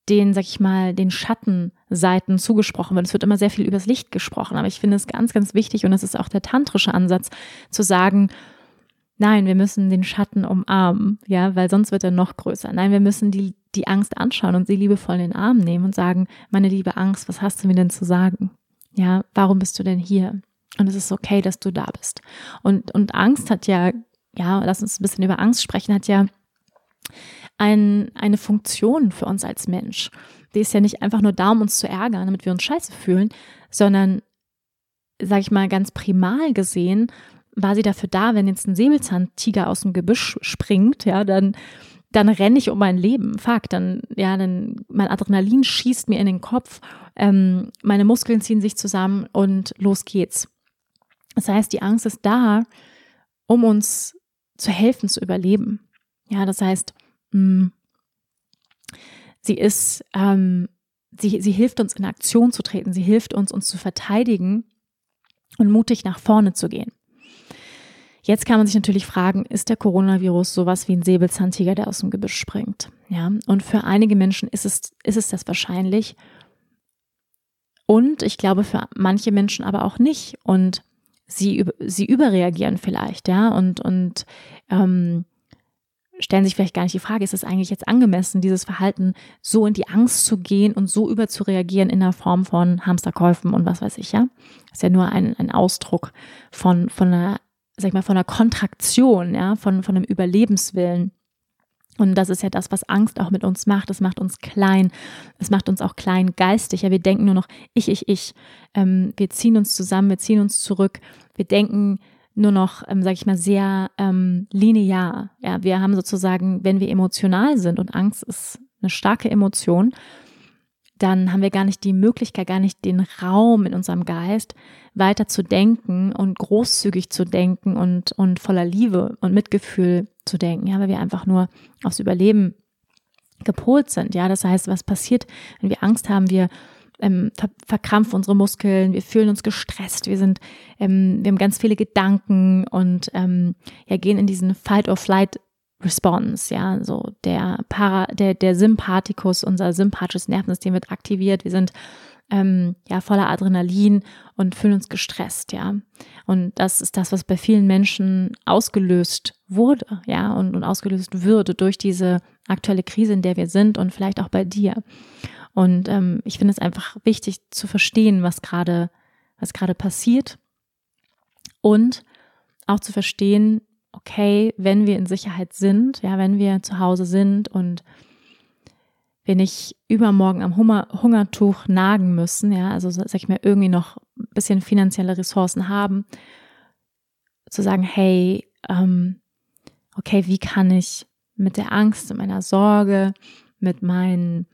den, sag ich mal, den Schattenseiten zugesprochen wird. Es wird immer sehr viel übers Licht gesprochen, aber ich finde es ganz, ganz wichtig und das ist auch der tantrische Ansatz, zu sagen, nein, wir müssen den Schatten umarmen, ja, weil sonst wird er noch größer. Nein, wir müssen die, die Angst anschauen und sie liebevoll in den Arm nehmen und sagen, meine liebe Angst, was hast du mir denn zu sagen? Ja, warum bist du denn hier? Und es ist okay, dass du da bist. Und, und Angst hat ja, ja, lass uns ein bisschen über Angst sprechen, hat ja ein, eine Funktion für uns als Mensch. Die ist ja nicht einfach nur da, um uns zu ärgern, damit wir uns scheiße fühlen, sondern, sag ich mal, ganz primal gesehen, war sie dafür da, wenn jetzt ein Säbelzahntiger aus dem Gebüsch springt, ja, dann, dann renne ich um mein Leben. Fuck, dann, ja, dann, mein Adrenalin schießt mir in den Kopf, ähm, meine Muskeln ziehen sich zusammen und los geht's. Das heißt, die Angst ist da, um uns zu helfen, zu überleben. Ja, das heißt, Mm. Sie ist, ähm, sie, sie hilft uns in Aktion zu treten, sie hilft uns, uns zu verteidigen und mutig nach vorne zu gehen. Jetzt kann man sich natürlich fragen, ist der Coronavirus sowas wie ein Säbelzahntiger, der aus dem Gebüsch springt? Ja, und für einige Menschen ist es, ist es das wahrscheinlich. Und ich glaube für manche Menschen aber auch nicht. Und sie, sie überreagieren vielleicht, ja, und, und ähm, stellen sich vielleicht gar nicht die Frage, ist es eigentlich jetzt angemessen, dieses Verhalten so in die Angst zu gehen und so überzureagieren in der Form von Hamsterkäufen und was weiß ich, ja? Ist ja nur ein, ein Ausdruck von, von einer, sag ich mal, von einer Kontraktion, ja, von, von einem Überlebenswillen. Und das ist ja das, was Angst auch mit uns macht. Es macht uns klein. Es macht uns auch klein geistig. Ja, wir denken nur noch ich, ich, ich. Ähm, wir ziehen uns zusammen, wir ziehen uns zurück. Wir denken nur noch, ähm, sage ich mal, sehr ähm, linear. Ja, wir haben sozusagen, wenn wir emotional sind und Angst ist eine starke Emotion, dann haben wir gar nicht die Möglichkeit, gar nicht den Raum in unserem Geist, weiter zu denken und großzügig zu denken und, und voller Liebe und Mitgefühl zu denken, ja, weil wir einfach nur aufs Überleben gepolt sind, ja. Das heißt, was passiert, wenn wir Angst haben, wir ähm, ver verkrampfen unsere Muskeln, wir fühlen uns gestresst, wir sind, ähm, wir haben ganz viele Gedanken und ähm, ja, gehen in diesen Fight or Flight Response, ja, so der Para, der, der Sympathikus, unser sympathisches Nervensystem wird aktiviert, wir sind ähm, ja voller Adrenalin und fühlen uns gestresst, ja. Und das ist das, was bei vielen Menschen ausgelöst wurde, ja, und, und ausgelöst würde durch diese aktuelle Krise, in der wir sind und vielleicht auch bei dir. Und ähm, ich finde es einfach wichtig zu verstehen, was gerade, was gerade passiert. Und auch zu verstehen, okay, wenn wir in Sicherheit sind, ja, wenn wir zu Hause sind und wir nicht übermorgen am Hunger, Hungertuch nagen müssen, ja, also sag ich mal, irgendwie noch ein bisschen finanzielle Ressourcen haben, zu sagen, hey, ähm, okay, wie kann ich mit der Angst, mit meiner Sorge, mit meinen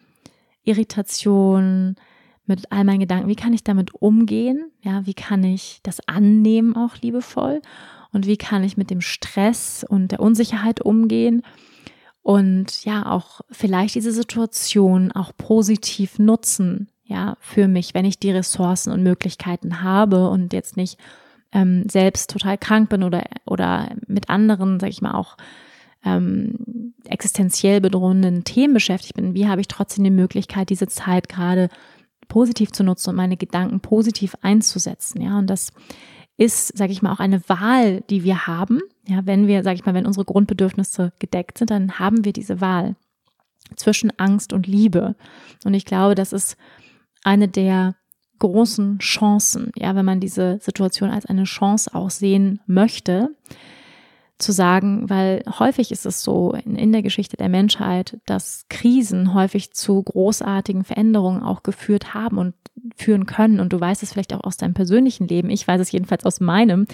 Irritationen, mit all meinen Gedanken, wie kann ich damit umgehen? Ja, wie kann ich das annehmen auch liebevoll? und wie kann ich mit dem Stress und der Unsicherheit umgehen und ja auch vielleicht diese Situation auch positiv nutzen, ja, für mich, wenn ich die Ressourcen und Möglichkeiten habe und jetzt nicht ähm, selbst total krank bin oder, oder mit anderen, sag ich mal, auch ähm, existenziell bedrohenden Themen beschäftigt bin, wie habe ich trotzdem die Möglichkeit, diese Zeit gerade positiv zu nutzen und meine Gedanken positiv einzusetzen, ja, und das ist, sage ich mal, auch eine Wahl, die wir haben. Ja, wenn wir, sage ich mal, wenn unsere Grundbedürfnisse gedeckt sind, dann haben wir diese Wahl zwischen Angst und Liebe. Und ich glaube, das ist eine der großen Chancen, ja, wenn man diese Situation als eine Chance auch sehen möchte, zu sagen, weil häufig ist es so in, in, der Geschichte der Menschheit, dass Krisen häufig zu großartigen Veränderungen auch geführt haben und führen können. Und du weißt es vielleicht auch aus deinem persönlichen Leben. Ich weiß es jedenfalls aus meinem,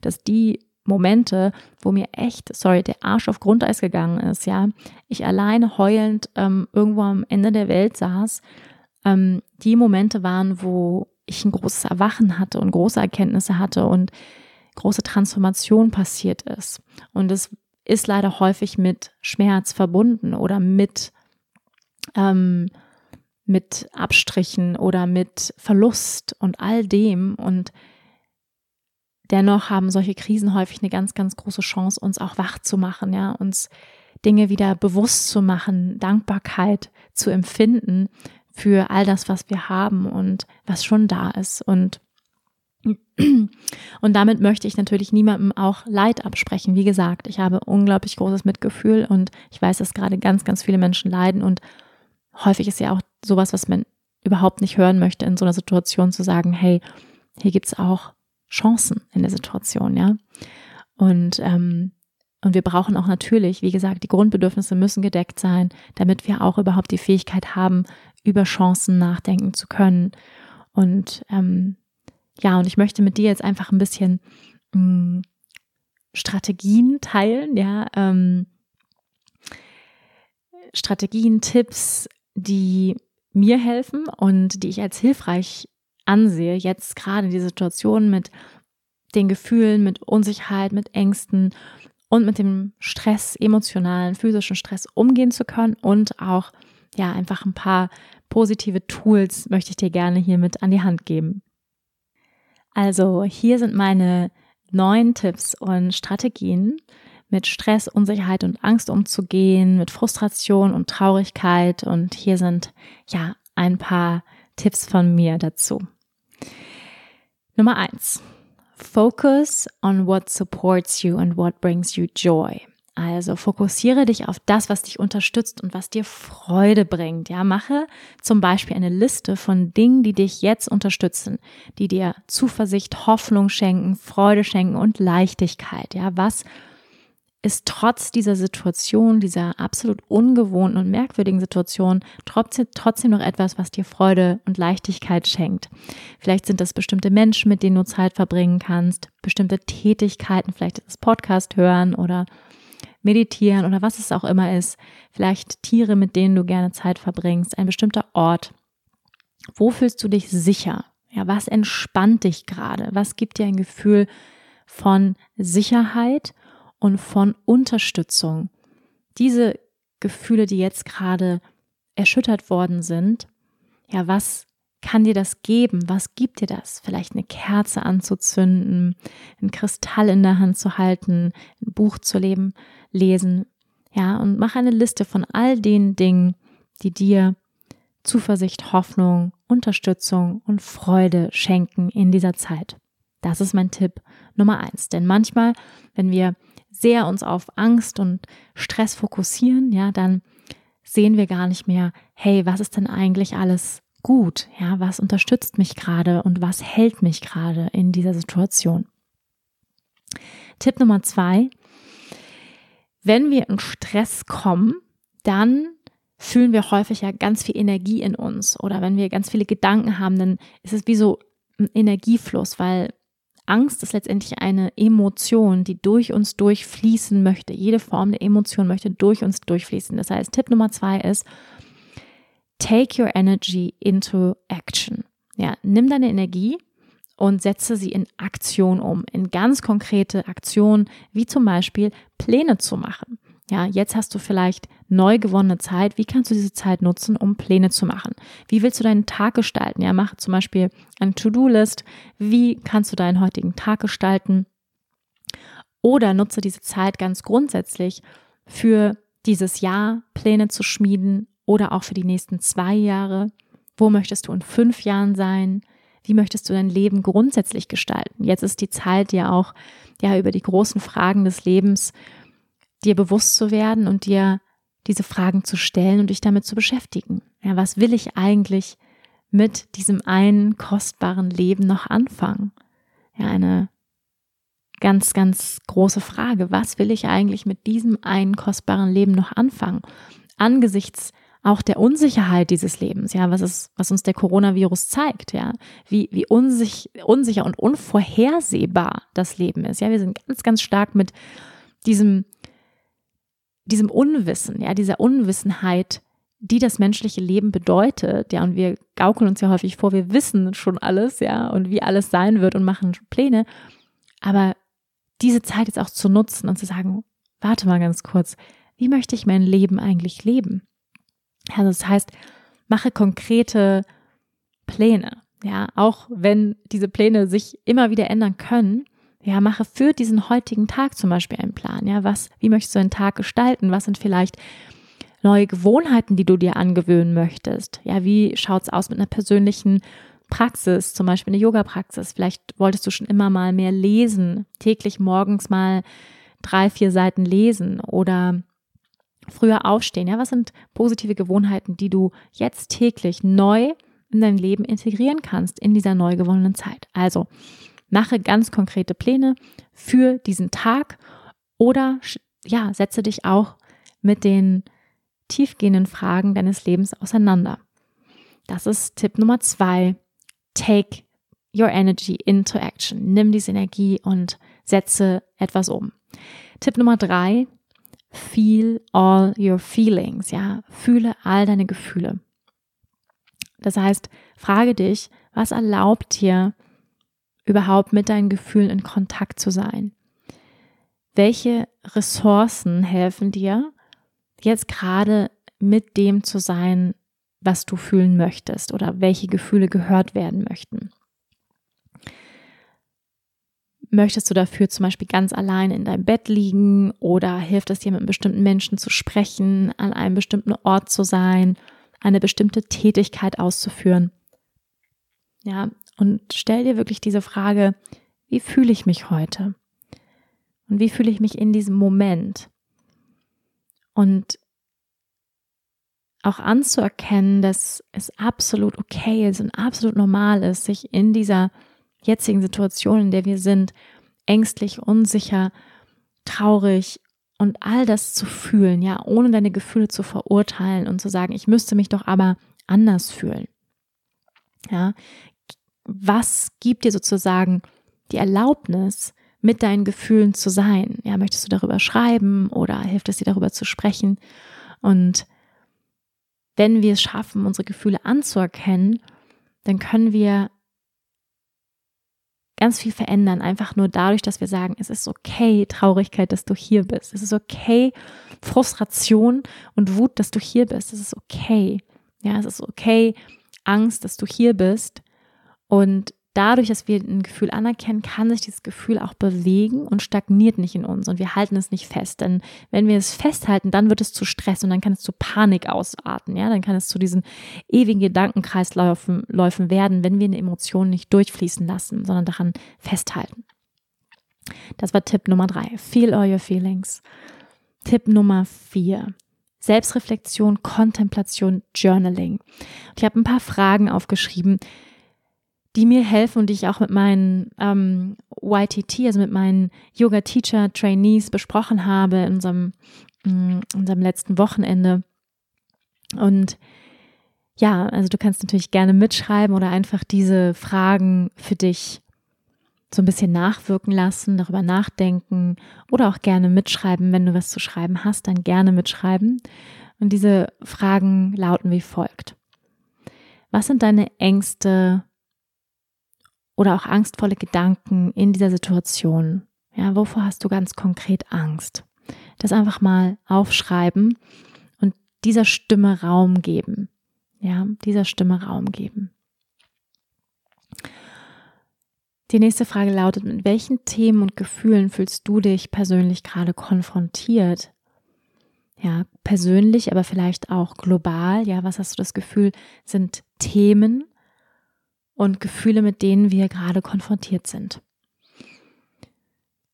dass die Momente, wo mir echt, sorry, der Arsch auf Grundeis gegangen ist, ja, ich alleine heulend ähm, irgendwo am Ende der Welt saß, ähm, die Momente waren, wo ich ein großes Erwachen hatte und große Erkenntnisse hatte und große Transformation passiert ist. Und es ist leider häufig mit Schmerz verbunden oder mit, ähm, mit Abstrichen oder mit Verlust und all dem. Und dennoch haben solche Krisen häufig eine ganz, ganz große Chance, uns auch wach zu machen, ja, uns Dinge wieder bewusst zu machen, Dankbarkeit zu empfinden für all das, was wir haben und was schon da ist. Und und damit möchte ich natürlich niemandem auch Leid absprechen. Wie gesagt, ich habe unglaublich großes Mitgefühl und ich weiß, dass gerade ganz, ganz viele Menschen leiden und häufig ist ja auch sowas, was man überhaupt nicht hören möchte, in so einer Situation zu sagen, hey, hier gibt's auch Chancen in der Situation, ja. Und, ähm, und wir brauchen auch natürlich, wie gesagt, die Grundbedürfnisse müssen gedeckt sein, damit wir auch überhaupt die Fähigkeit haben, über Chancen nachdenken zu können. Und ähm, ja, und ich möchte mit dir jetzt einfach ein bisschen mh, mm, Strategien teilen, ja, ähm, Strategien, Tipps, die mir helfen und die ich als hilfreich ansehe, jetzt gerade die Situation mit den Gefühlen, mit Unsicherheit, mit Ängsten und mit dem Stress, emotionalen, physischen Stress umgehen zu können und auch ja einfach ein paar positive Tools möchte ich dir gerne hier mit an die Hand geben. Also hier sind meine neun Tipps und Strategien, mit Stress, Unsicherheit und Angst umzugehen, mit Frustration und Traurigkeit. Und hier sind ja ein paar Tipps von mir dazu. Nummer eins. Focus on what supports you and what brings you joy. Also fokussiere dich auf das, was dich unterstützt und was dir Freude bringt. Ja, mache zum Beispiel eine Liste von Dingen, die dich jetzt unterstützen, die dir Zuversicht, Hoffnung schenken, Freude schenken und Leichtigkeit. Ja, was ist trotz dieser Situation, dieser absolut ungewohnten und merkwürdigen Situation trotzdem, trotzdem noch etwas, was dir Freude und Leichtigkeit schenkt. Vielleicht sind das bestimmte Menschen, mit denen du Zeit verbringen kannst, bestimmte Tätigkeiten, vielleicht es Podcast hören oder meditieren oder was es auch immer ist, vielleicht Tiere, mit denen du gerne Zeit verbringst, ein bestimmter Ort. Wo fühlst du dich sicher? Ja, was entspannt dich gerade? Was gibt dir ein Gefühl von Sicherheit und von Unterstützung? Diese Gefühle, die jetzt gerade erschüttert worden sind, ja, was kann dir das geben? Was gibt dir das? Vielleicht eine Kerze anzuzünden, einen Kristall in der Hand zu halten, ein Buch zu leben, lesen. Ja, und mach eine Liste von all den Dingen, die dir Zuversicht, Hoffnung, Unterstützung und Freude schenken in dieser Zeit. Das ist mein Tipp Nummer eins. Denn manchmal, wenn wir sehr uns auf Angst und Stress fokussieren, ja, dann sehen wir gar nicht mehr, hey, was ist denn eigentlich alles gut? Ja, was unterstützt mich gerade und was hält mich gerade in dieser Situation? Tipp Nummer zwei. Wenn wir in Stress kommen, dann fühlen wir häufig ja ganz viel Energie in uns. Oder wenn wir ganz viele Gedanken haben, dann ist es wie so ein Energiefluss, weil Angst ist letztendlich eine Emotion, die durch uns durchfließen möchte. Jede Form der Emotion möchte durch uns durchfließen. Das heißt, Tipp Nummer zwei ist, take your energy into action. Ja, nimm deine Energie und setze sie in Aktion um, in ganz konkrete Aktionen, wie zum Beispiel Pläne zu machen. Ja, jetzt hast du vielleicht neu gewonnene Zeit. Wie kannst du diese Zeit nutzen, um Pläne zu machen? Wie willst du deinen Tag gestalten? Ja, mach zum Beispiel eine To-Do-List. Wie kannst du deinen heutigen Tag gestalten? Oder nutze diese Zeit ganz grundsätzlich für dieses Jahr Pläne zu schmieden oder auch für die nächsten zwei Jahre. Wo möchtest du in fünf Jahren sein? Wie möchtest du dein Leben grundsätzlich gestalten? Jetzt ist die Zeit ja auch, ja, über die großen Fragen des Lebens dir bewusst zu werden und dir diese Fragen zu stellen und dich damit zu beschäftigen. Ja, was will ich eigentlich mit diesem einen kostbaren Leben noch anfangen? Ja, eine ganz, ganz große Frage. Was will ich eigentlich mit diesem einen kostbaren Leben noch anfangen? Angesichts auch der Unsicherheit dieses Lebens, ja, was ist, was uns der Coronavirus zeigt, ja, wie, wie unsich, unsicher und unvorhersehbar das Leben ist. Ja, wir sind ganz, ganz stark mit diesem diesem Unwissen, ja, dieser Unwissenheit, die das menschliche Leben bedeutet, ja, und wir gaukeln uns ja häufig vor, wir wissen schon alles, ja, und wie alles sein wird und machen Pläne, aber diese Zeit jetzt auch zu nutzen und zu sagen, warte mal ganz kurz, wie möchte ich mein Leben eigentlich leben? Also das heißt, mache konkrete Pläne, ja, auch wenn diese Pläne sich immer wieder ändern können, ja, mache für diesen heutigen Tag zum Beispiel einen Plan. Ja, was, wie möchtest du einen Tag gestalten? Was sind vielleicht neue Gewohnheiten, die du dir angewöhnen möchtest? Ja, wie schaut's aus mit einer persönlichen Praxis, zum Beispiel eine Yoga-Praxis? Vielleicht wolltest du schon immer mal mehr lesen, täglich morgens mal drei, vier Seiten lesen oder früher aufstehen. Ja, was sind positive Gewohnheiten, die du jetzt täglich neu in dein Leben integrieren kannst in dieser neu gewonnenen Zeit? Also, Mache ganz konkrete Pläne für diesen Tag oder ja, setze dich auch mit den tiefgehenden Fragen deines Lebens auseinander. Das ist Tipp Nummer zwei. Take your energy into action. Nimm diese Energie und setze etwas um. Tipp Nummer drei. Feel all your feelings. Ja, fühle all deine Gefühle. Das heißt, frage dich, was erlaubt dir überhaupt mit deinen Gefühlen in Kontakt zu sein? Welche Ressourcen helfen dir, jetzt gerade mit dem zu sein, was du fühlen möchtest oder welche Gefühle gehört werden möchten? Möchtest du dafür zum Beispiel ganz allein in deinem Bett liegen oder hilft es dir, mit bestimmten Menschen zu sprechen, an einem bestimmten Ort zu sein, eine bestimmte Tätigkeit auszuführen? Ja, und stell dir wirklich diese Frage, wie fühle ich mich heute? Und wie fühle ich mich in diesem Moment? Und auch anzuerkennen, dass es absolut okay ist und absolut normal ist, sich in dieser jetzigen Situation, in der wir sind, ängstlich, unsicher, traurig und all das zu fühlen, ja, ohne deine Gefühle zu verurteilen und zu sagen, ich müsste mich doch aber anders fühlen. Ja, was gibt dir sozusagen die Erlaubnis, mit deinen Gefühlen zu sein? Ja, möchtest du darüber schreiben oder hilft es dir darüber zu sprechen? Und wenn wir es schaffen, unsere Gefühle anzuerkennen, dann können wir ganz viel verändern, einfach nur dadurch, dass wir sagen, es ist okay, Traurigkeit, dass du hier bist. Es ist okay, Frustration und Wut, dass du hier bist. Es ist okay. Ja, es ist okay, Angst, dass du hier bist. Und dadurch, dass wir ein Gefühl anerkennen, kann sich dieses Gefühl auch bewegen und stagniert nicht in uns und wir halten es nicht fest. Denn wenn wir es festhalten, dann wird es zu Stress und dann kann es zu Panik ausarten. Ja, dann kann es zu diesen ewigen Gedankenkreisläufen Läufen werden, wenn wir eine Emotion nicht durchfließen lassen, sondern daran festhalten. Das war Tipp Nummer drei. Feel all your feelings. Tipp Nummer vier. Selbstreflexion, Kontemplation, Journaling. Und ich habe ein paar Fragen aufgeschrieben, die mir helfen und die ich auch mit meinen ähm, YTT, also mit meinen Yoga-Teacher-Trainees besprochen habe in unserem, in mm, unserem letzten Wochenende. Und ja, also du kannst natürlich gerne mitschreiben oder einfach diese Fragen für dich so ein bisschen nachwirken lassen, darüber nachdenken oder auch gerne mitschreiben. Wenn du was zu schreiben hast, dann gerne mitschreiben. Und diese Fragen lauten wie folgt. Was sind deine Ängste oder auch angstvolle Gedanken in dieser Situation? Ja, wovor hast du ganz konkret Angst? Das einfach mal aufschreiben und dieser Stimme Raum geben. Ja, dieser Stimme Raum geben. Die nächste Frage lautet, mit welchen Themen und Gefühlen fühlst du dich persönlich gerade konfrontiert? Ja, persönlich, aber vielleicht auch global. Ja, was hast du das Gefühl, sind Themen, und Gefühle, mit denen wir gerade konfrontiert sind.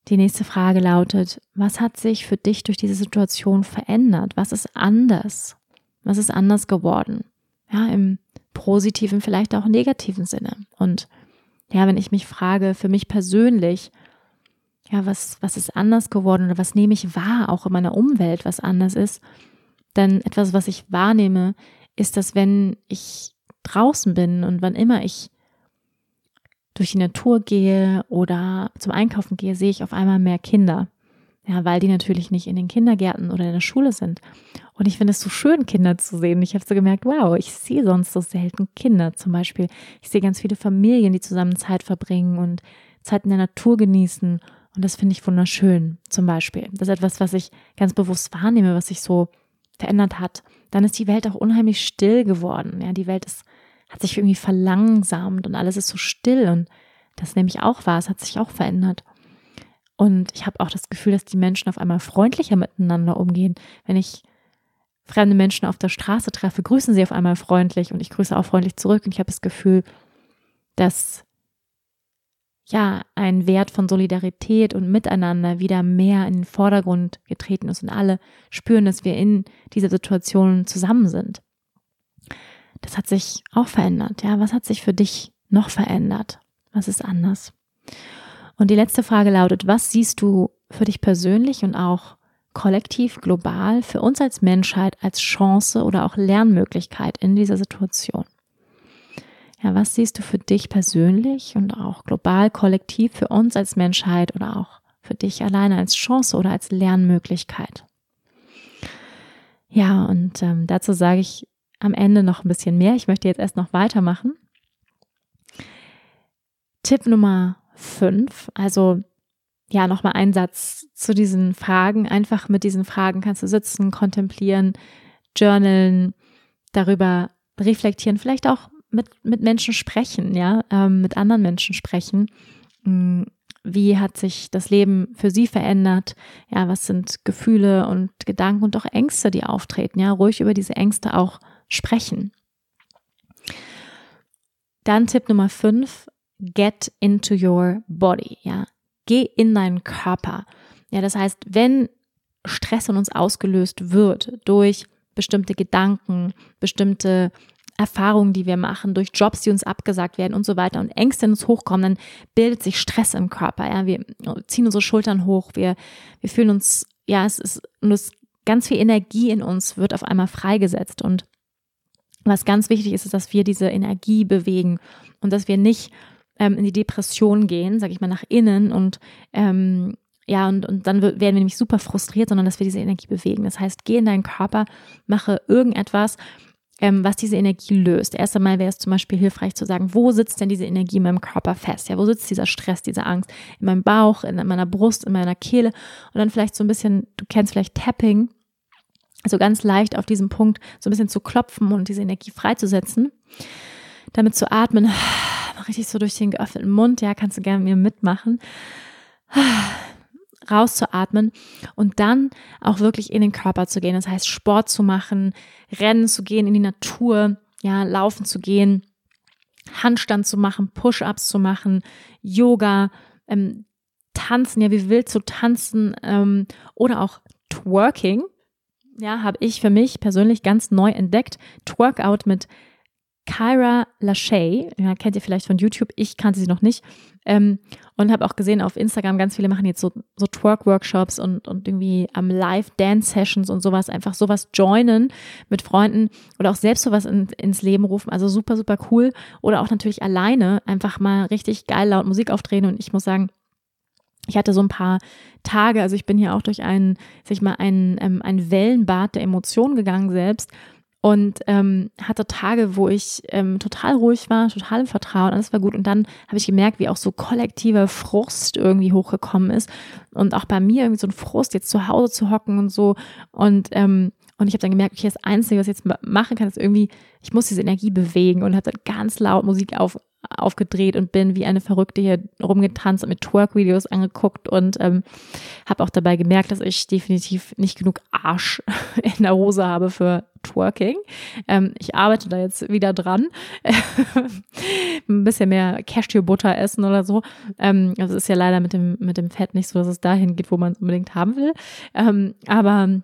Die nächste Frage lautet, was hat sich für dich durch diese Situation verändert? Was ist anders? Was ist anders geworden? Ja, im positiven, vielleicht auch negativen Sinne. Und ja, wenn ich mich frage, für mich persönlich, ja, was, was ist anders geworden oder was nehme ich wahr, auch in meiner Umwelt, was anders ist, dann etwas, was ich wahrnehme, ist, dass wenn ich draußen bin und wann immer ich durch die Natur gehe oder zum Einkaufen gehe, sehe ich auf einmal mehr Kinder. Ja, weil die natürlich nicht in den Kindergärten oder in der Schule sind. Und ich finde es so schön, Kinder zu sehen. Ich habe so gemerkt, wow, ich sehe sonst so selten Kinder zum Beispiel. Ich sehe ganz viele Familien, die zusammen Zeit verbringen und Zeit in der Natur genießen. Und das finde ich wunderschön, zum Beispiel. Das ist etwas, was ich ganz bewusst wahrnehme, was sich so verändert hat. Dann ist die Welt auch unheimlich still geworden. Ja, die Welt ist hat sich irgendwie verlangsamt und alles ist so still und das nehme ich auch wahr, es hat sich auch verändert. Und ich habe auch das Gefühl, dass die Menschen auf einmal freundlicher miteinander umgehen. Wenn ich fremde Menschen auf der Straße treffe, grüßen sie auf einmal freundlich und ich grüße auch freundlich zurück. Und ich habe das Gefühl, dass ja ein Wert von Solidarität und Miteinander wieder mehr in den Vordergrund getreten ist und alle spüren, dass wir in dieser Situation zusammen sind das hat sich auch verändert. Ja, was hat sich für dich noch verändert? Was ist anders? Und die letzte Frage lautet, was siehst du für dich persönlich und auch kollektiv, global, für uns als Menschheit als Chance oder auch Lernmöglichkeit in dieser Situation? Ja, was siehst du für dich persönlich und auch global, kollektiv, für uns als Menschheit oder auch für dich alleine als Chance oder als Lernmöglichkeit? Ja, und ähm, dazu sage ich am Ende noch ein bisschen mehr. Ich möchte jetzt erst noch weitermachen. Tipp Nummer fünf, also ja, nochmal ein Satz zu diesen Fragen. Einfach mit diesen Fragen kannst du sitzen, kontemplieren, journalen, darüber reflektieren, vielleicht auch mit, mit Menschen sprechen, ja, ähm, mit anderen Menschen sprechen. Hm, wie hat sich das Leben für sie verändert? Ja, was sind Gefühle und Gedanken und auch Ängste, die auftreten? Ja, ruhig über diese Ängste auch sprechen. Dann Tipp Nummer 5, get into your body, ja. Geh in deinen Körper. Ja, das heißt, wenn Stress in uns ausgelöst wird durch bestimmte Gedanken, bestimmte Erfahrungen, die wir machen, durch Jobs, die uns abgesagt werden und so weiter und Ängste in uns hochkommen, dann bildet sich Stress im Körper. Ja, wir ziehen unsere Schultern hoch, wir, wir fühlen uns, ja, es ist, und es, ganz viel Energie in uns wird auf einmal freigesetzt und was ganz wichtig ist, ist, dass wir diese Energie bewegen und dass wir nicht ähm, in die Depression gehen, sage ich mal, nach innen und ähm, ja, und, und dann werden wir nämlich super frustriert, sondern dass wir diese Energie bewegen. Das heißt, geh in deinen Körper, mache irgendetwas, ähm, was diese Energie löst. Erst einmal wäre es zum Beispiel hilfreich zu sagen, wo sitzt denn diese Energie in meinem Körper fest? Ja, wo sitzt dieser Stress, diese Angst? In meinem Bauch, in meiner Brust, in meiner Kehle und dann vielleicht so ein bisschen, du kennst vielleicht Tapping, also ganz leicht auf diesem Punkt so ein bisschen zu klopfen und diese Energie freizusetzen, damit zu atmen, richtig so durch den geöffneten Mund, ja, kannst du gerne mir mitmachen rauszuatmen und dann auch wirklich in den Körper zu gehen. Das heißt, Sport zu machen, Rennen zu gehen, in die Natur, ja, laufen zu gehen, Handstand zu machen, Push-ups zu machen, Yoga, ähm, tanzen, ja, wie wild zu tanzen ähm, oder auch Twerking. Ja, habe ich für mich persönlich ganz neu entdeckt. Twerkout mit Kyra Lachey, ja, kennt ihr vielleicht von YouTube, ich kannte sie noch nicht. Ähm, und habe auch gesehen auf Instagram, ganz viele machen jetzt so, so Twerk-Workshops und, und irgendwie am Live-Dance-Sessions und sowas, einfach sowas joinen mit Freunden oder auch selbst sowas in, ins Leben rufen. Also super, super cool. Oder auch natürlich alleine einfach mal richtig geil laut Musik aufdrehen. Und ich muss sagen, ich hatte so ein paar Tage, also ich bin hier auch durch einen, sag ich mal, einen, ähm, ein Wellenbad der Emotionen gegangen selbst und ähm, hatte Tage, wo ich ähm, total ruhig war, total im Vertrauen, alles war gut. Und dann habe ich gemerkt, wie auch so kollektiver Frust irgendwie hochgekommen ist und auch bei mir irgendwie so ein Frust, jetzt zu Hause zu hocken und so. Und ähm, und ich habe dann gemerkt, okay, das Einzige, was ich jetzt machen kann, ist irgendwie, ich muss diese Energie bewegen und habe dann ganz laut Musik auf, aufgedreht und bin wie eine Verrückte hier rumgetanzt und mit Twerk-Videos angeguckt und ähm, habe auch dabei gemerkt, dass ich definitiv nicht genug Arsch in der Hose habe für Twerking. Ähm, ich arbeite da jetzt wieder dran. Ein bisschen mehr Cashew-Butter essen oder so. Ähm, das ist ja leider mit dem, mit dem Fett nicht so, dass es dahin geht, wo man es unbedingt haben will. Ähm, aber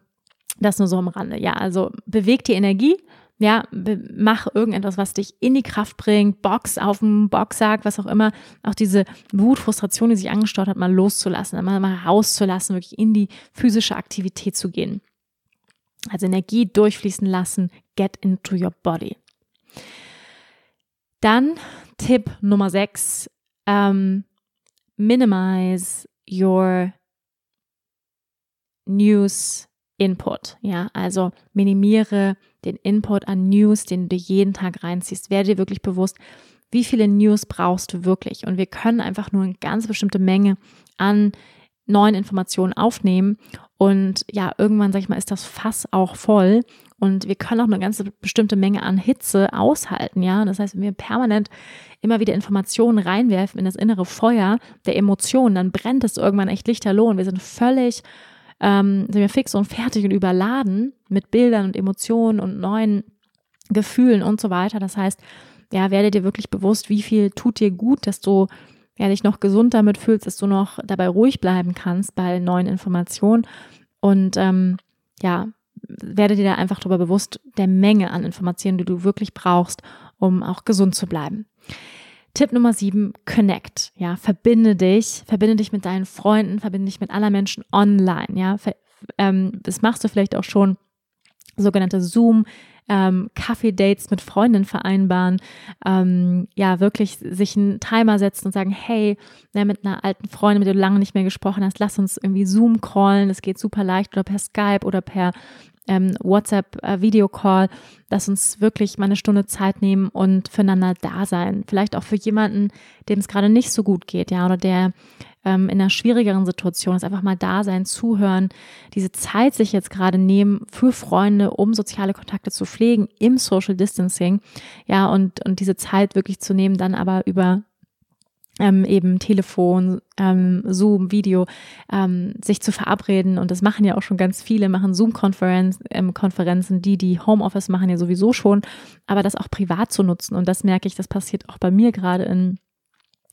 das nur so am Rande. Ja, also bewegt die Energie ja, mach irgendetwas, was dich in die Kraft bringt, Box auf dem Boxsack, was auch immer. Auch diese Wut, Frustration, die sich angestaut hat, mal loszulassen, mal, mal rauszulassen, wirklich in die physische Aktivität zu gehen. Also Energie durchfließen lassen, get into your body. Dann Tipp Nummer 6, ähm, minimize your news input. Ja, also minimiere den Input an News, den du jeden Tag reinziehst. Werde dir wirklich bewusst, wie viele News brauchst du wirklich. Und wir können einfach nur eine ganz bestimmte Menge an neuen Informationen aufnehmen. Und ja, irgendwann, sag ich mal, ist das Fass auch voll. Und wir können auch eine ganz bestimmte Menge an Hitze aushalten, ja. Das heißt, wenn wir permanent immer wieder Informationen reinwerfen in das innere Feuer der Emotionen, dann brennt es irgendwann echt lichterloh und wir sind völlig ähm, sind wir fix und fertig und überladen mit Bildern und Emotionen und neuen Gefühlen und so weiter. Das heißt, ja, werde dir wirklich bewusst, wie viel tut dir gut, dass du ja, dich noch gesund damit fühlst, dass du noch dabei ruhig bleiben kannst bei neuen Informationen. Und ähm, ja, werde dir da einfach darüber bewusst der Menge an Informationen, die du wirklich brauchst, um auch gesund zu bleiben. Tipp Nummer sieben, connect. Ja, verbinde dich, verbinde dich mit deinen Freunden, verbinde dich mit aller Menschen online. Ja, ähm, das machst du vielleicht auch schon. Sogenannte Zoom, ähm, Kaffee-Dates mit Freundinnen vereinbaren, ähm, ja, wirklich sich einen Timer setzen und sagen, hey, ne, mit einer alten Freundin, mit der du lange nicht mehr gesprochen hast, lass uns irgendwie Zoom callen, das geht super leicht oder per Skype oder per ähm, WhatsApp-Videocall, äh, lass uns wirklich mal eine Stunde Zeit nehmen und füreinander da sein. Vielleicht auch für jemanden, dem es gerade nicht so gut geht, ja, oder der ähm, in einer schwierigeren Situation ist, einfach mal da sein, zuhören, diese Zeit sich jetzt gerade nehmen für Freunde, um soziale Kontakte zu pflegen im Social Distancing, ja, und, und diese Zeit wirklich zu nehmen, dann aber über ähm, eben Telefon, ähm, Zoom, Video, ähm, sich zu verabreden. Und das machen ja auch schon ganz viele, machen Zoom-Konferenzen, ähm, Konferenzen, die, die Homeoffice machen ja sowieso schon, aber das auch privat zu nutzen. Und das merke ich, das passiert auch bei mir gerade in,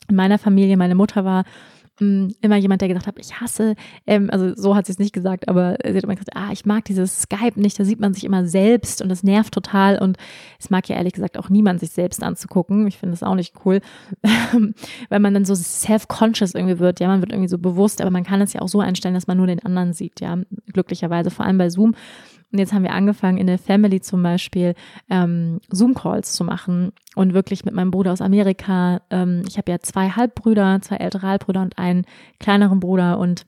in meiner Familie. Meine Mutter war immer jemand, der gesagt hat, ich hasse, ähm, also so hat sie es nicht gesagt, aber sie hat immer gesagt, ah, ich mag dieses Skype nicht, da sieht man sich immer selbst und das nervt total und es mag ja ehrlich gesagt auch niemand, sich selbst anzugucken. Ich finde das auch nicht cool, weil man dann so self-conscious irgendwie wird, ja, man wird irgendwie so bewusst, aber man kann es ja auch so einstellen, dass man nur den anderen sieht, ja, glücklicherweise, vor allem bei Zoom und jetzt haben wir angefangen, in der Family zum Beispiel ähm, Zoom-Calls zu machen und wirklich mit meinem Bruder aus Amerika. Ähm, ich habe ja zwei Halbbrüder, zwei ältere Halbbrüder und einen kleineren Bruder und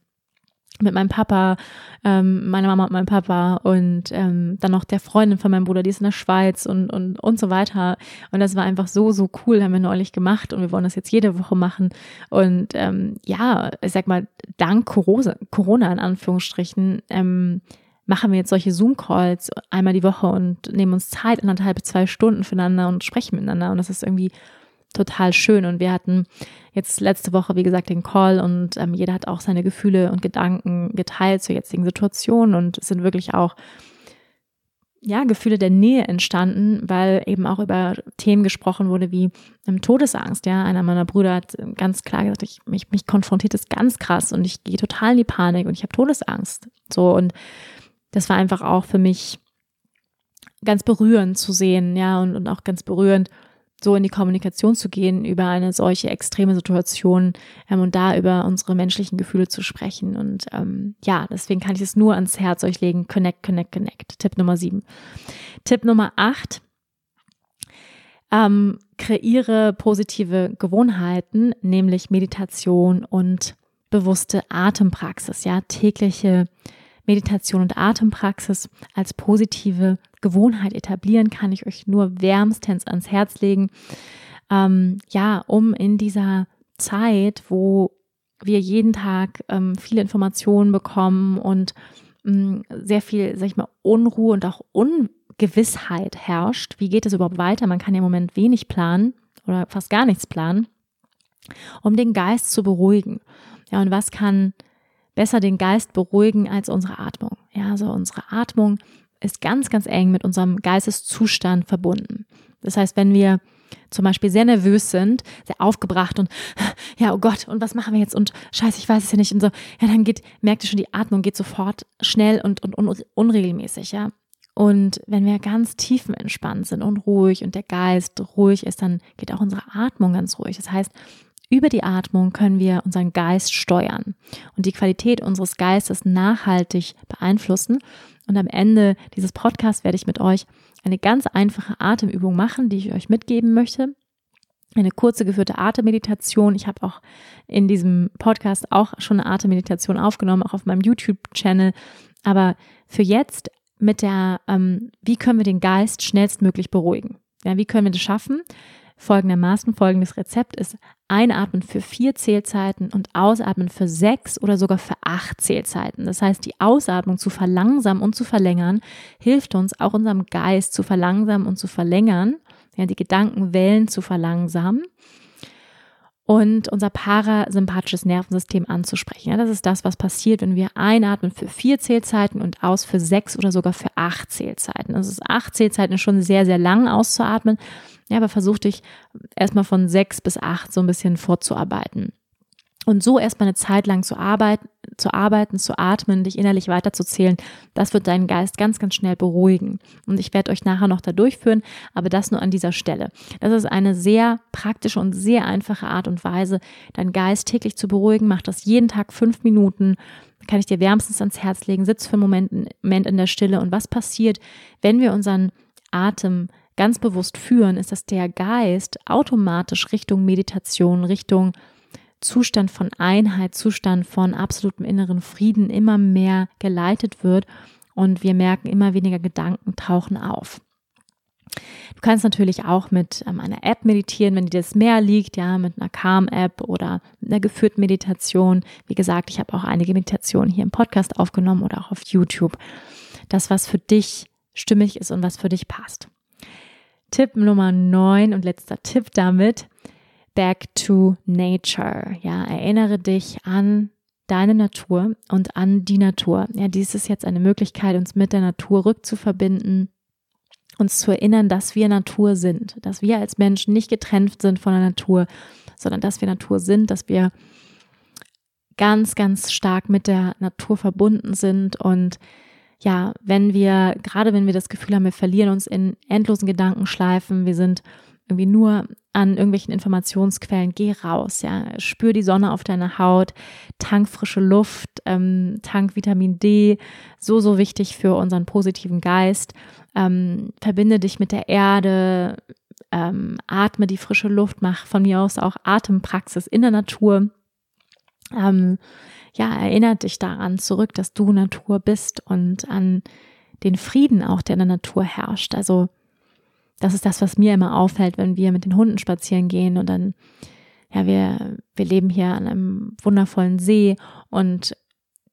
mit meinem Papa, ähm, meiner Mama und meinem Papa und ähm, dann noch der Freundin von meinem Bruder, die ist in der Schweiz und, und, und so weiter. Und das war einfach so, so cool, haben wir neulich gemacht und wir wollen das jetzt jede Woche machen. Und ähm, ja, ich sag mal, dank Corona, Corona in Anführungsstrichen, ähm, machen wir jetzt solche Zoom-Calls einmal die Woche und nehmen uns Zeit, anderthalb, zwei Stunden füreinander und sprechen miteinander. Und das ist irgendwie total schön. Und wir hatten jetzt letzte Woche, wie gesagt, den Call und ähm, jeder hat auch seine Gefühle und Gedanken geteilt zur jetzigen Situation und es sind wirklich auch ja, Gefühle der Nähe entstanden, weil eben auch über Themen gesprochen wurde wie ähm, Todesangst. Ja, einer meiner Brüder hat ganz klar gesagt, ich, mich, mich konfrontiert das ganz krass und ich gehe total in die Panik und ich habe Todesangst. So und das war einfach auch für mich ganz berührend zu sehen, ja, und, und auch ganz berührend, so in die Kommunikation zu gehen über eine solche extreme Situation ähm, und da über unsere menschlichen Gefühle zu sprechen. Und ähm, ja, deswegen kann ich es nur ans Herz euch legen. Connect, connect, connect. Tipp Nummer sieben. Tipp Nummer acht. Ähm, kreiere positive Gewohnheiten, nämlich Meditation und bewusste Atempraxis, ja, tägliche Meditation und Atempraxis als positive Gewohnheit etablieren, kann ich euch nur wärmstens ans Herz legen. Ähm, ja, um in dieser Zeit, wo wir jeden Tag ähm, viele Informationen bekommen und ähm, sehr viel, sag ich mal, Unruhe und auch Ungewissheit herrscht. Wie geht es überhaupt weiter? Man kann ja im Moment wenig planen oder fast gar nichts planen, um den Geist zu beruhigen. Ja, und was kann besser den Geist beruhigen als unsere Atmung. Ja, also unsere Atmung ist ganz, ganz eng mit unserem Geisteszustand verbunden. Das heißt, wenn wir zum Beispiel sehr nervös sind, sehr aufgebracht und ja, oh Gott, und was machen wir jetzt? Und scheiße, ich weiß es ja nicht. Und so, ja, dann geht, merkt ihr schon, die Atmung geht sofort schnell und, und un unregelmäßig, ja. Und wenn wir ganz tiefenentspannt sind und ruhig und der Geist ruhig ist, dann geht auch unsere Atmung ganz ruhig. Das heißt, über die Atmung können wir unseren Geist steuern und die Qualität unseres Geistes nachhaltig beeinflussen. Und am Ende dieses Podcasts werde ich mit euch eine ganz einfache Atemübung machen, die ich euch mitgeben möchte. Eine kurze geführte Atemmeditation. Ich habe auch in diesem Podcast auch schon eine Atemmeditation aufgenommen, auch auf meinem YouTube-Channel. Aber für jetzt mit der, ähm, wie können wir den Geist schnellstmöglich beruhigen? Ja, wie können wir das schaffen? folgendermaßen. Folgendes Rezept ist Einatmen für vier Zählzeiten und Ausatmen für sechs oder sogar für acht Zählzeiten. Das heißt, die Ausatmung zu verlangsamen und zu verlängern, hilft uns auch unserem Geist zu verlangsamen und zu verlängern, ja, die Gedankenwellen zu verlangsamen und unser parasympathisches Nervensystem anzusprechen. Ja, das ist das, was passiert, wenn wir einatmen für vier Zählzeiten und aus für sechs oder sogar für acht Zählzeiten. Ist acht Zählzeiten schon sehr, sehr lang auszuatmen. Ja, aber versuch dich erstmal von sechs bis acht so ein bisschen vorzuarbeiten. Und so erstmal eine Zeit lang zu arbeiten, zu arbeiten, zu atmen, dich innerlich weiterzuzählen, das wird deinen Geist ganz, ganz schnell beruhigen. Und ich werde euch nachher noch da durchführen, aber das nur an dieser Stelle. Das ist eine sehr praktische und sehr einfache Art und Weise, deinen Geist täglich zu beruhigen. Mach das jeden Tag fünf Minuten. Kann ich dir wärmstens ans Herz legen. Sitz für einen Moment, in der Stille. Und was passiert, wenn wir unseren Atem ganz bewusst führen, ist, dass der Geist automatisch Richtung Meditation, Richtung Zustand von Einheit, Zustand von absolutem inneren Frieden immer mehr geleitet wird und wir merken, immer weniger Gedanken tauchen auf. Du kannst natürlich auch mit ähm, einer App meditieren, wenn dir das mehr liegt, ja, mit einer Calm-App oder einer geführten Meditation. Wie gesagt, ich habe auch einige Meditationen hier im Podcast aufgenommen oder auch auf YouTube. Das, was für dich stimmig ist und was für dich passt. Tipp Nummer 9 und letzter Tipp damit, back to nature. Ja, erinnere dich an deine Natur und an die Natur. Ja, dies ist jetzt eine Möglichkeit, uns mit der Natur rückzuverbinden, uns zu erinnern, dass wir Natur sind, dass wir als Menschen nicht getrennt sind von der Natur, sondern dass wir Natur sind, dass wir ganz, ganz stark mit der Natur verbunden sind und ja, wenn wir, gerade wenn wir das Gefühl haben, wir verlieren uns in endlosen Gedankenschleifen, wir sind irgendwie nur an irgendwelchen Informationsquellen, geh raus, ja, spür die Sonne auf deiner Haut, tank frische Luft, ähm, tank Vitamin D, so, so wichtig für unseren positiven Geist, ähm, verbinde dich mit der Erde, ähm, atme die frische Luft, mach von mir aus auch Atempraxis in der Natur, ähm, ja, erinnert dich daran zurück, dass du Natur bist und an den Frieden auch, der in der Natur herrscht. Also das ist das, was mir immer auffällt, wenn wir mit den Hunden spazieren gehen und dann, ja, wir, wir leben hier an einem wundervollen See und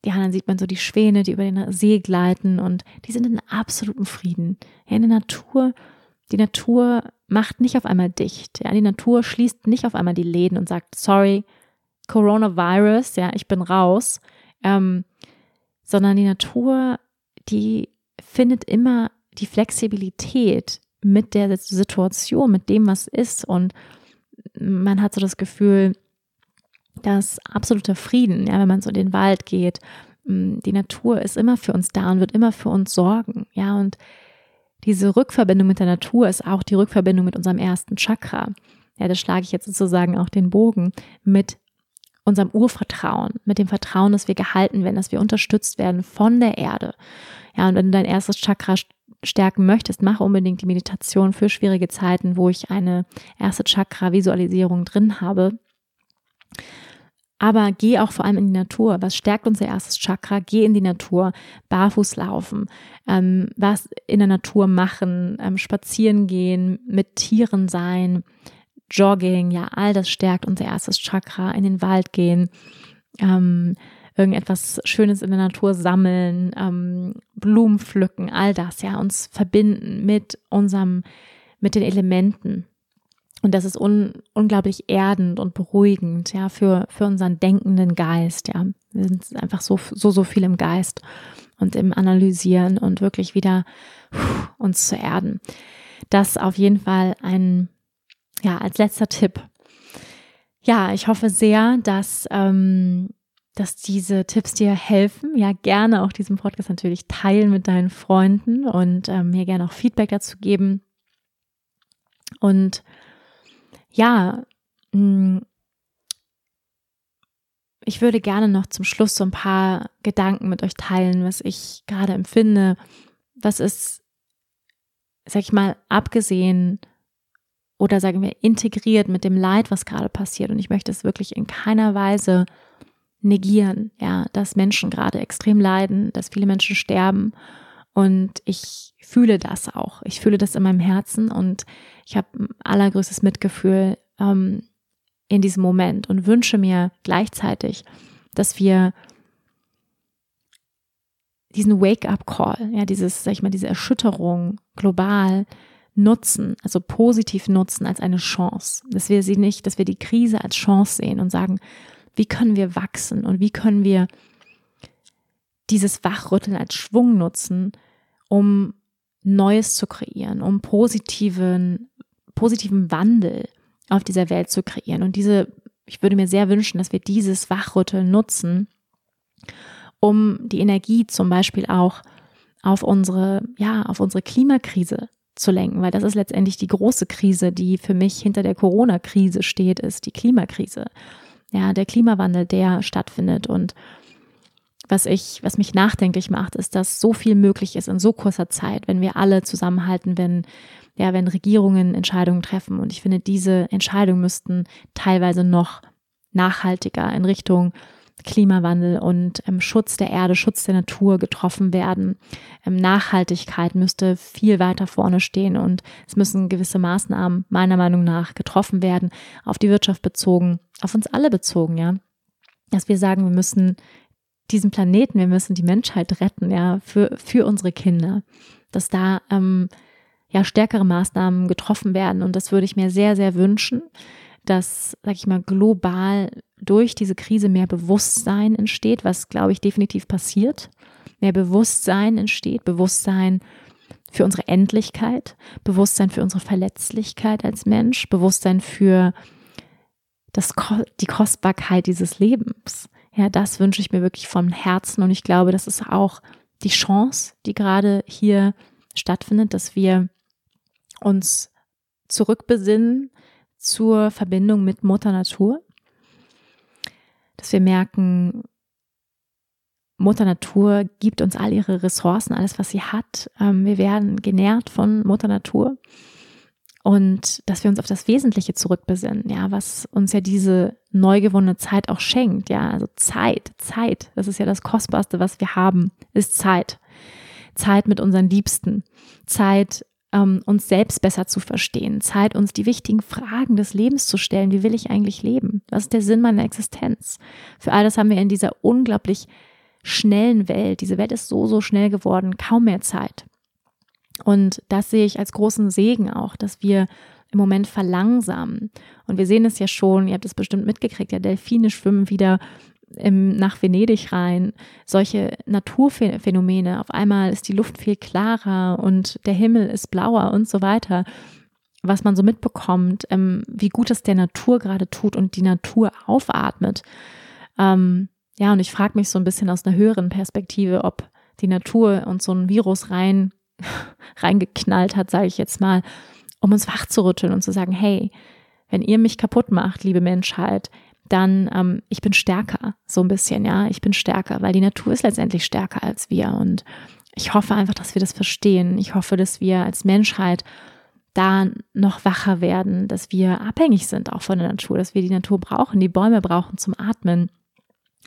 ja, dann sieht man so die Schwäne, die über den See gleiten und die sind in absolutem Frieden. Ja, in der Natur, die Natur macht nicht auf einmal dicht. Ja, die Natur schließt nicht auf einmal die Läden und sagt, sorry, Coronavirus, ja, ich bin raus, ähm, sondern die Natur, die findet immer die Flexibilität mit der Situation, mit dem, was ist. Und man hat so das Gefühl, dass absoluter Frieden, ja, wenn man so in den Wald geht, mm, die Natur ist immer für uns da und wird immer für uns sorgen, ja, und diese Rückverbindung mit der Natur ist auch die Rückverbindung mit unserem ersten Chakra. Ja, da schlage ich jetzt sozusagen auch den Bogen mit unserem Urvertrauen, mit dem Vertrauen, dass wir gehalten werden, dass wir unterstützt werden von der Erde. Ja, und wenn du dein erstes Chakra stärken möchtest, mach unbedingt die Meditation für schwierige Zeiten, wo ich eine erste Chakra-Visualisierung drin habe. Aber geh auch vor allem in die Natur. Was stärkt unser erstes Chakra? Geh in die Natur, barfuß laufen, ähm, was in der Natur machen, ähm, spazieren gehen, mit Tieren sein, Jogging, ja, all das stärkt unser erstes Chakra, in den Wald gehen, ähm, irgendetwas Schönes in der Natur sammeln, ähm, Blumen pflücken, all das, ja, uns verbinden mit unserem, mit den Elementen. Und das ist un, unglaublich erdend und beruhigend, ja, für, für unseren denkenden Geist, ja. Wir sind einfach so, so, so viel im Geist und im Analysieren und wirklich wieder uns zu erden. Das auf jeden Fall ein ja, als letzter Tipp. Ja, ich hoffe sehr, dass, ähm, dass diese Tipps dir helfen. Ja, gerne auch diesen Podcast natürlich teilen mit deinen Freunden und ähm, mir gerne auch Feedback dazu geben. Und ja, mh, mm, ich würde gerne noch zum Schluss so ein paar Gedanken mit euch teilen, was ich gerade empfinde. Was ist, sag ich mal, abgesehen oder sagen wir integriert mit dem Leid, was gerade passiert. Und ich möchte es wirklich in keiner Weise negieren, ja, dass Menschen gerade extrem leiden, dass viele Menschen sterben. Und ich fühle das auch. Ich fühle das in meinem Herzen und ich habe allergrößtes Mitgefühl ähm, in diesem Moment und wünsche mir gleichzeitig, dass wir diesen Wake-up-Call, ja, dieses, sag ich mal, diese Erschütterung global nutzen, also positiv nutzen als eine Chance, dass wir sie nicht, dass wir die Krise als Chance sehen und sagen, wie können wir wachsen und wie können wir dieses Wachrütteln als Schwung nutzen, um Neues zu kreieren, um positiven, positiven Wandel auf dieser Welt zu kreieren. Und diese, ich würde mir sehr wünschen, dass wir dieses Wachrütteln nutzen, um die Energie zum Beispiel auch auf unsere, ja, auf unsere Klimakrise zu lenken, weil das ist letztendlich die große Krise, die für mich hinter der Corona-Krise steht, ist die Klimakrise. Ja, der Klimawandel, der stattfindet und was ich, was mich nachdenklich macht, ist, dass so viel möglich ist in so kurzer Zeit, wenn wir alle zusammenhalten, wenn, ja, wenn Regierungen Entscheidungen treffen. Und ich finde, diese Entscheidungen müssten teilweise noch nachhaltiger in Richtung Klimawandel und ähm, Schutz der Erde, Schutz der Natur getroffen werden. Ähm, Nachhaltigkeit müsste viel weiter vorne stehen und es müssen gewisse Maßnahmen meiner Meinung nach getroffen werden, auf die Wirtschaft bezogen, auf uns alle bezogen, ja. Dass wir sagen, wir müssen diesen Planeten, wir müssen die Menschheit retten, ja, für, für unsere Kinder. Dass da ähm, ja stärkere Maßnahmen getroffen werden und das würde ich mir sehr, sehr wünschen dass, sag ich mal, global durch diese Krise mehr Bewusstsein entsteht, was, glaube ich, definitiv passiert. Mehr Bewusstsein entsteht, Bewusstsein für unsere Endlichkeit, Bewusstsein für unsere Verletzlichkeit als Mensch, Bewusstsein für das, die Kostbarkeit dieses Lebens. Ja, das wünsche ich mir wirklich vom Herzen und ich glaube, das ist auch die Chance, die gerade hier stattfindet, dass wir uns zurückbesinnen zur Verbindung mit Mutter Natur, dass wir merken, Mutter Natur gibt uns all ihre Ressourcen, alles, was sie hat. Ähm, wir werden genährt von Mutter Natur. und dass wir uns auf das Wesentliche zurückbesinnen, ja, was uns ja diese neu gewonnene Zeit auch schenkt, ja, also Zeit, Zeit, das ist ja das Kostbarste, was wir haben, ist Zeit. Zeit mit unseren Liebsten, Zeit, ähm, uns selbst besser zu verstehen, Zeit, uns die wichtigen Fragen des Lebens zu stellen. Wie will ich eigentlich leben? Was ist der Sinn meiner Existenz? Für all das haben wir in dieser unglaublich schnellen Welt, diese Welt ist so, so schnell geworden, kaum mehr Zeit. Und das sehe ich als großen Segen auch, dass wir im Moment verlangsamen. Und wir sehen es ja schon, ihr habt es bestimmt mitgekriegt, ja, Delfine schwimmen wieder im, nach Venedig rein. Solche Naturphänomene. Auf einmal ist die Luft viel klarer und der Himmel ist blauer und so weiter. Was man so mitbekommt, ähm, wie gut es der Natur gerade tut und die Natur aufatmet. Ähm, ja, und ich frage mich so ein bisschen aus einer höheren Perspektive, ob die Natur uns so ein Virus rein reingeknallt hat, sage ich jetzt mal, um uns wachzurütteln und zu sagen, hey, wenn ihr mich kaputt macht, liebe Menschheit, dann ähm, ich bin stärker, so ein bisschen, ja, ich bin stärker, weil die Natur ist letztendlich stärker als wir und ich hoffe einfach, dass wir das verstehen. Ich hoffe, dass wir als Menschheit da noch wacher werden, dass wir abhängig sind auch von der Natur, dass wir die Natur brauchen, die Bäume brauchen zum Atmen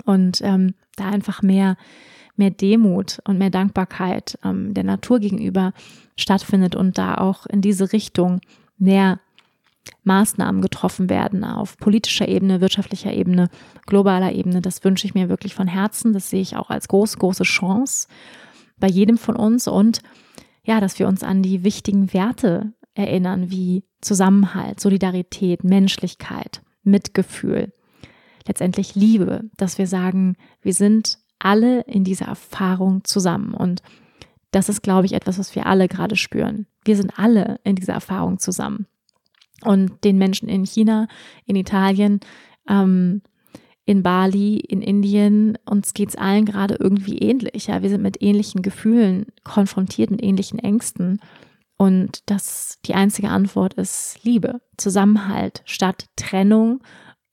und ähm, da einfach mehr mehr Demut und mehr Dankbarkeit ähm, der Natur gegenüber stattfindet und da auch in diese Richtung mehr Maßnahmen getroffen werden auf politischer Ebene, wirtschaftlicher Ebene, globaler Ebene. Das wünsche ich mir wirklich von Herzen. Das sehe ich auch als große, große Chance bei jedem von uns und ja, dass wir uns an die wichtigen Werte erinnern, wie Zusammenhalt, Solidarität, Menschlichkeit, Mitgefühl, letztendlich Liebe, dass wir sagen, wir sind alle in dieser Erfahrung zusammen. Und das ist, glaube ich, etwas, was wir alle gerade spüren. Wir sind alle in dieser Erfahrung zusammen. Und den Menschen in China, in Italien, ähm, in Bali, in Indien, uns geht es allen gerade irgendwie ähnlich. Ja, wir sind mit ähnlichen Gefühlen konfrontiert, mit ähnlichen Ängsten. Und das, die einzige Antwort ist Liebe, Zusammenhalt statt Trennung,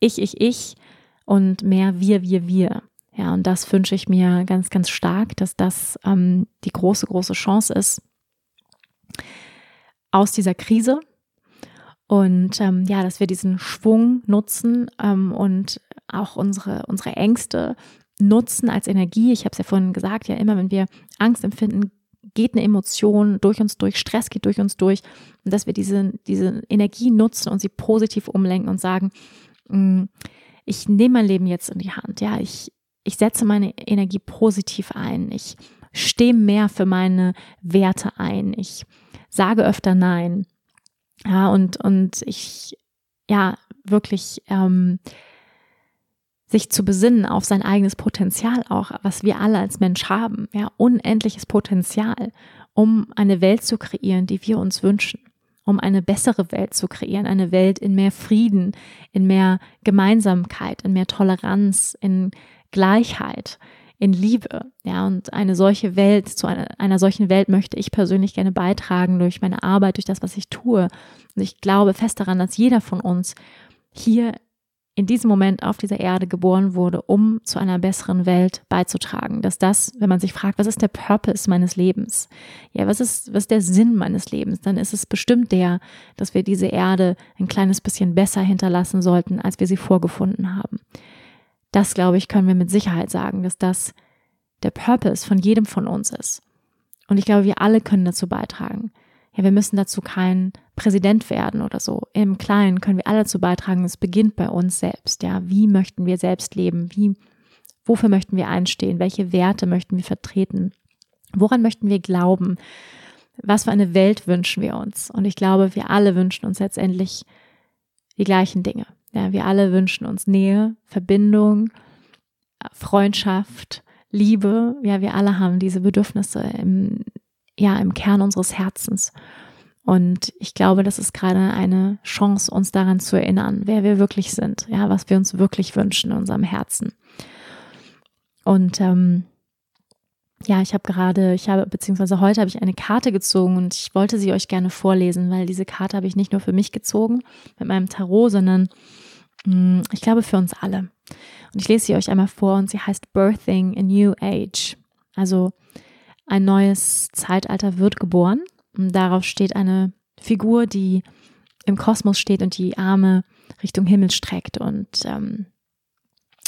ich, ich, ich und mehr wir, wir, wir. Ja, und das wünsche ich mir ganz, ganz stark, dass das ähm, die große, große Chance ist aus dieser Krise. Und ähm, ja, dass wir diesen Schwung nutzen ähm, und auch unsere, unsere Ängste nutzen als Energie. Ich habe es ja vorhin gesagt, ja, immer wenn wir Angst empfinden, geht eine Emotion durch uns durch, Stress geht durch uns durch. Und dass wir diese, diese Energie nutzen und sie positiv umlenken und sagen, mm, ich nehme mein Leben jetzt in die Hand. Ja, ich, ich setze meine Energie positiv ein. Ich stehe mehr für meine Werte ein. Ich sage öfter Nein. Ja, und, und ich, ja, wirklich ähm, sich zu besinnen auf sein eigenes Potenzial auch, was wir alle als Mensch haben. Ja, unendliches Potenzial, um eine Welt zu kreieren, die wir uns wünschen um eine bessere Welt zu kreieren, eine Welt in mehr Frieden, in mehr Gemeinsamkeit, in mehr Toleranz, in Gleichheit, in Liebe. Ja, und eine solche Welt, zu einer, einer solchen Welt möchte ich persönlich gerne beitragen durch meine Arbeit, durch das, was ich tue. Und ich glaube fest daran, dass jeder von uns hier in diesem Moment auf dieser Erde geboren wurde, um zu einer besseren Welt beizutragen. Dass das, wenn man sich fragt, was ist der Purpose meines Lebens? Ja, was ist, was ist der Sinn meines Lebens? Dann ist es bestimmt der, dass wir diese Erde ein kleines bisschen besser hinterlassen sollten, als wir sie vorgefunden haben. Das, glaube ich, können wir mit Sicherheit sagen, dass das der Purpose von jedem von uns ist. Und ich glaube, wir alle können dazu beitragen. Ja, wir müssen dazu kein Präsident werden oder so. Im Kleinen können wir alle dazu beitragen. Es beginnt bei uns selbst. Ja, wie möchten wir selbst leben? Wie, wofür möchten wir einstehen? Welche Werte möchten wir vertreten? Woran möchten wir glauben? Was für eine Welt wünschen wir uns? Und ich glaube, wir alle wünschen uns letztendlich die gleichen Dinge. Ja, wir alle wünschen uns Nähe, Verbindung, Freundschaft, Liebe. Ja, wir alle haben diese Bedürfnisse im, ja, im Kern unseres Herzens. Und ich glaube, das ist gerade eine Chance, uns daran zu erinnern, wer wir wirklich sind, ja, was wir uns wirklich wünschen in unserem Herzen. Und ähm, ja, ich habe gerade, ich habe, beziehungsweise heute habe ich eine Karte gezogen und ich wollte sie euch gerne vorlesen, weil diese Karte habe ich nicht nur für mich gezogen mit meinem Tarot, sondern mh, mm, ich glaube für uns alle. Und ich lese sie euch einmal vor und sie heißt Birthing a New Age. Also ein neues Zeitalter wird geboren. Und darauf steht eine Figur, die im Kosmos steht und die Arme Richtung Himmel streckt und ähm,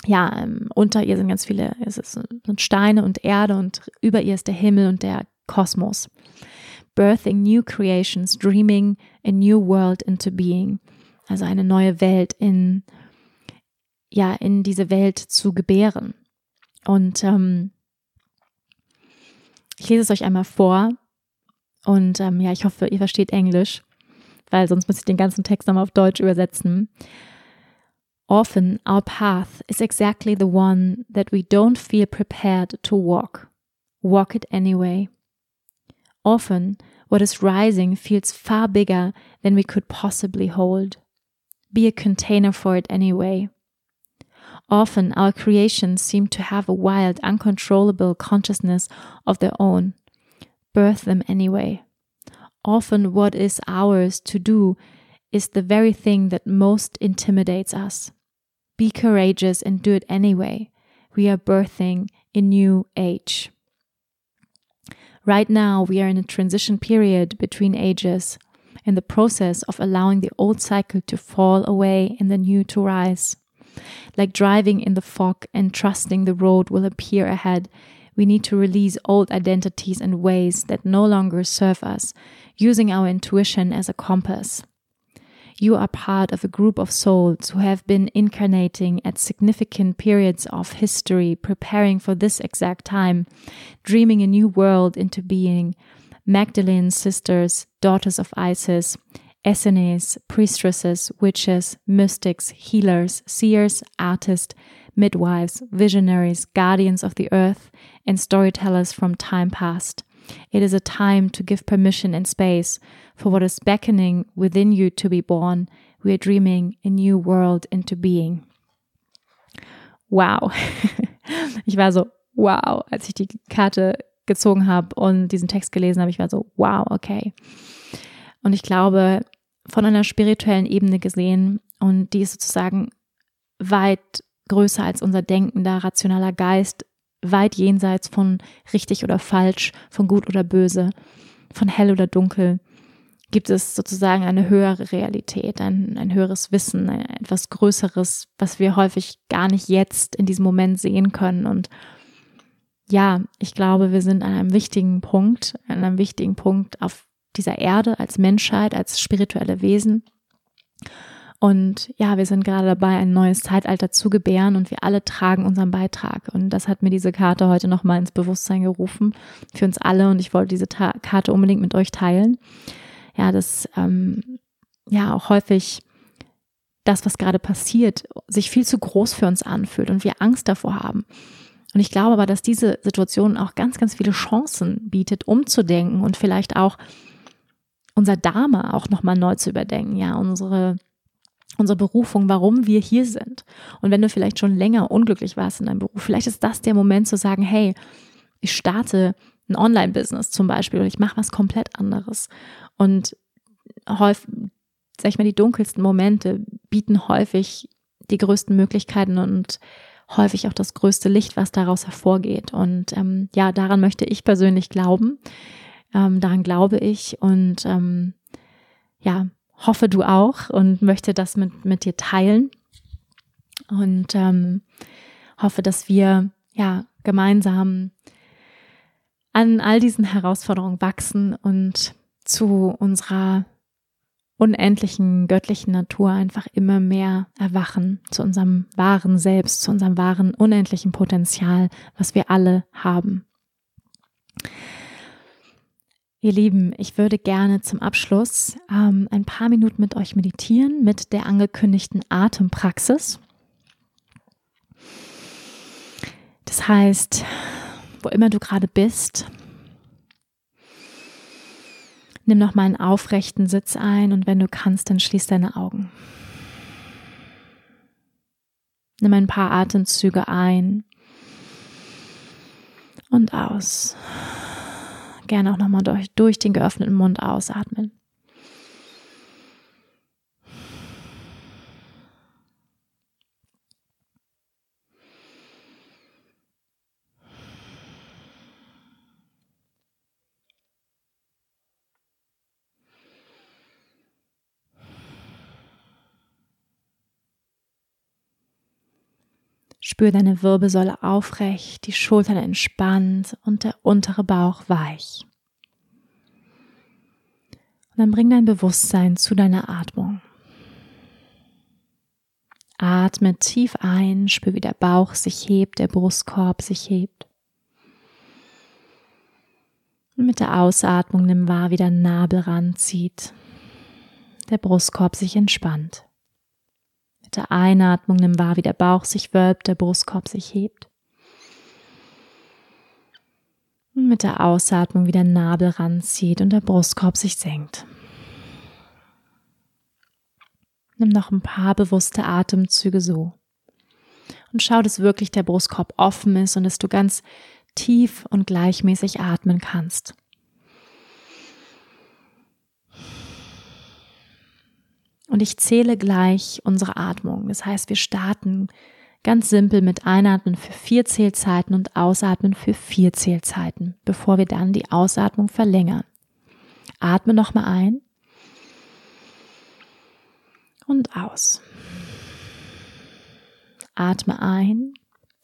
ja, ähm, unter ihr sind ganz viele, es sind Steine und Erde und über ihr ist der Himmel und der Kosmos. Birthing new creations, dreaming a new world into being. Also eine neue Welt in, ja, in diese Welt zu gebären. Und ähm, ich lese es euch einmal vor. Und ähm, ja, ich hoffe, ihr versteht Englisch, weil sonst muss ich den ganzen Text nochmal auf Deutsch übersetzen. Often our path is exactly the one that we don't feel prepared to walk. Walk it anyway. Often what is rising feels far bigger than we could possibly hold. Be a container for it anyway. Often our creations seem to have a wild, uncontrollable consciousness of their own. Birth them anyway. Often what is ours to do is the very thing that most intimidates us. Be courageous and do it anyway. We are birthing a new age. Right now, we are in a transition period between ages, in the process of allowing the old cycle to fall away and the new to rise. Like driving in the fog and trusting the road will appear ahead, we need to release old identities and ways that no longer serve us, using our intuition as a compass. You are part of a group of souls who have been incarnating at significant periods of history, preparing for this exact time, dreaming a new world into being. Magdalene's sisters, daughters of Isis, Essenes, priestesses, witches, mystics, healers, seers, artists, midwives, visionaries, guardians of the earth, and storytellers from time past. It is a time to give permission and space for what is beckoning within you to be born. We are dreaming a new world into being. Wow. Ich war so, wow, als ich die Karte gezogen habe und diesen Text gelesen habe, ich war so, wow, okay. Und ich glaube, von einer spirituellen Ebene gesehen, und die ist sozusagen weit größer als unser denkender, rationaler Geist, weit jenseits von richtig oder falsch, von gut oder böse, von hell oder dunkel, gibt es sozusagen eine höhere Realität, ein, ein höheres Wissen, ein, etwas Größeres, was wir häufig gar nicht jetzt in diesem Moment sehen können. Und ja, ich glaube, wir sind an einem wichtigen Punkt, an einem wichtigen Punkt auf dieser Erde als Menschheit, als spirituelle Wesen. Und ja, wir sind gerade dabei, ein neues Zeitalter zu gebären und wir alle tragen unseren Beitrag. Und das hat mir diese Karte heute nochmal ins Bewusstsein gerufen für uns alle. Und ich wollte diese Ta Karte unbedingt mit euch teilen. Ja, dass ähm, ja auch häufig das, was gerade passiert, sich viel zu groß für uns anfühlt und wir Angst davor haben. Und ich glaube aber, dass diese Situation auch ganz, ganz viele Chancen bietet, umzudenken und vielleicht auch unser Dharma auch nochmal neu zu überdenken. Ja, unsere unsere Berufung, warum wir hier sind. Und wenn du vielleicht schon länger unglücklich warst in deinem Beruf, vielleicht ist das der Moment zu sagen, hey, ich starte ein Online-Business zum Beispiel oder ich mache was komplett anderes. Und häufig, sag ich mal, die dunkelsten Momente bieten häufig die größten Möglichkeiten und häufig auch das größte Licht, was daraus hervorgeht. Und ähm, ja, daran möchte ich persönlich glauben. Ähm, daran glaube ich und ähm, ja, hoffe du auch und möchte das mit, mit dir teilen. Und ähm, hoffe, dass wir ja gemeinsam an all diesen Herausforderungen wachsen und zu unserer unendlichen göttlichen Natur einfach immer mehr erwachen, zu unserem wahren Selbst, zu unserem wahren unendlichen Potenzial, was wir alle haben. Ihr Lieben, ich würde gerne zum Abschluss ähm, ein paar Minuten mit euch meditieren mit der angekündigten Atempraxis. Das heißt, wo immer du gerade bist, nimm noch mal einen aufrechten Sitz ein und wenn du kannst, dann schließ deine Augen. Nimm ein paar Atemzüge ein und aus gerne auch nochmal durch, durch den geöffneten Mund ausatmen. Spür deine Wirbelsäule aufrecht, die Schultern entspannt und der untere Bauch weich. Und dann bring dein Bewusstsein zu deiner Atmung. Atme tief ein, spür wie der Bauch sich hebt, der Brustkorb sich hebt. Und mit der Ausatmung nimm wahr, wie der Nabel ranzieht, der Brustkorb sich entspannt. Mit der Einatmung nimm wahr, wie der Bauch sich wölbt, der Brustkorb sich hebt. Und mit der Ausatmung, wie der Nabel ranzieht und der Brustkorb sich senkt. Nimm noch ein paar bewusste Atemzüge so. Und schau, dass wirklich der Brustkorb offen ist und dass du ganz tief und gleichmäßig atmen kannst. Und ich zähle gleich unsere Atmung. Das heißt, wir starten ganz simpel mit Einatmen für vier Zählzeiten und Ausatmen für vier Zählzeiten, bevor wir dann die Ausatmung verlängern. Atme nochmal ein und aus. Atme ein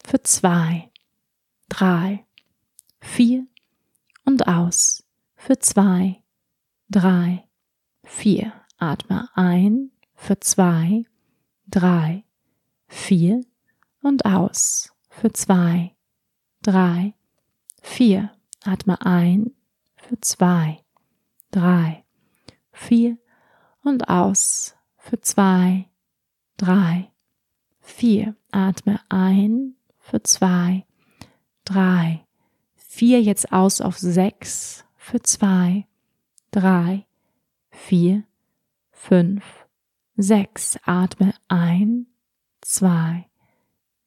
für zwei, drei, vier und aus für zwei, drei, vier. Atme ein für zwei, drei, vier und aus für zwei, drei, vier. Atme ein für zwei, drei, vier und aus für zwei, drei, vier. Atme ein für zwei, drei, vier. Jetzt aus auf sechs für zwei, drei, vier, fünf, sechs. Atme ein, zwei,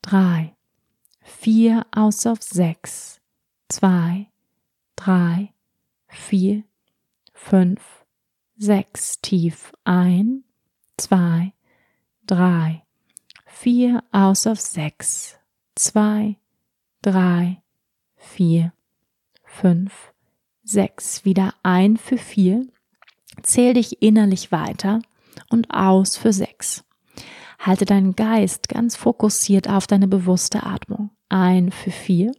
drei, vier. Aus auf sechs, zwei, drei, vier, fünf, sechs. Tief ein, zwei, drei, vier. Aus auf sechs, zwei, drei, vier, fünf, sechs. Wieder ein für vier. Zähl dich innerlich weiter und aus für sechs. Halte deinen Geist ganz fokussiert auf deine bewusste Atmung. Ein für vier.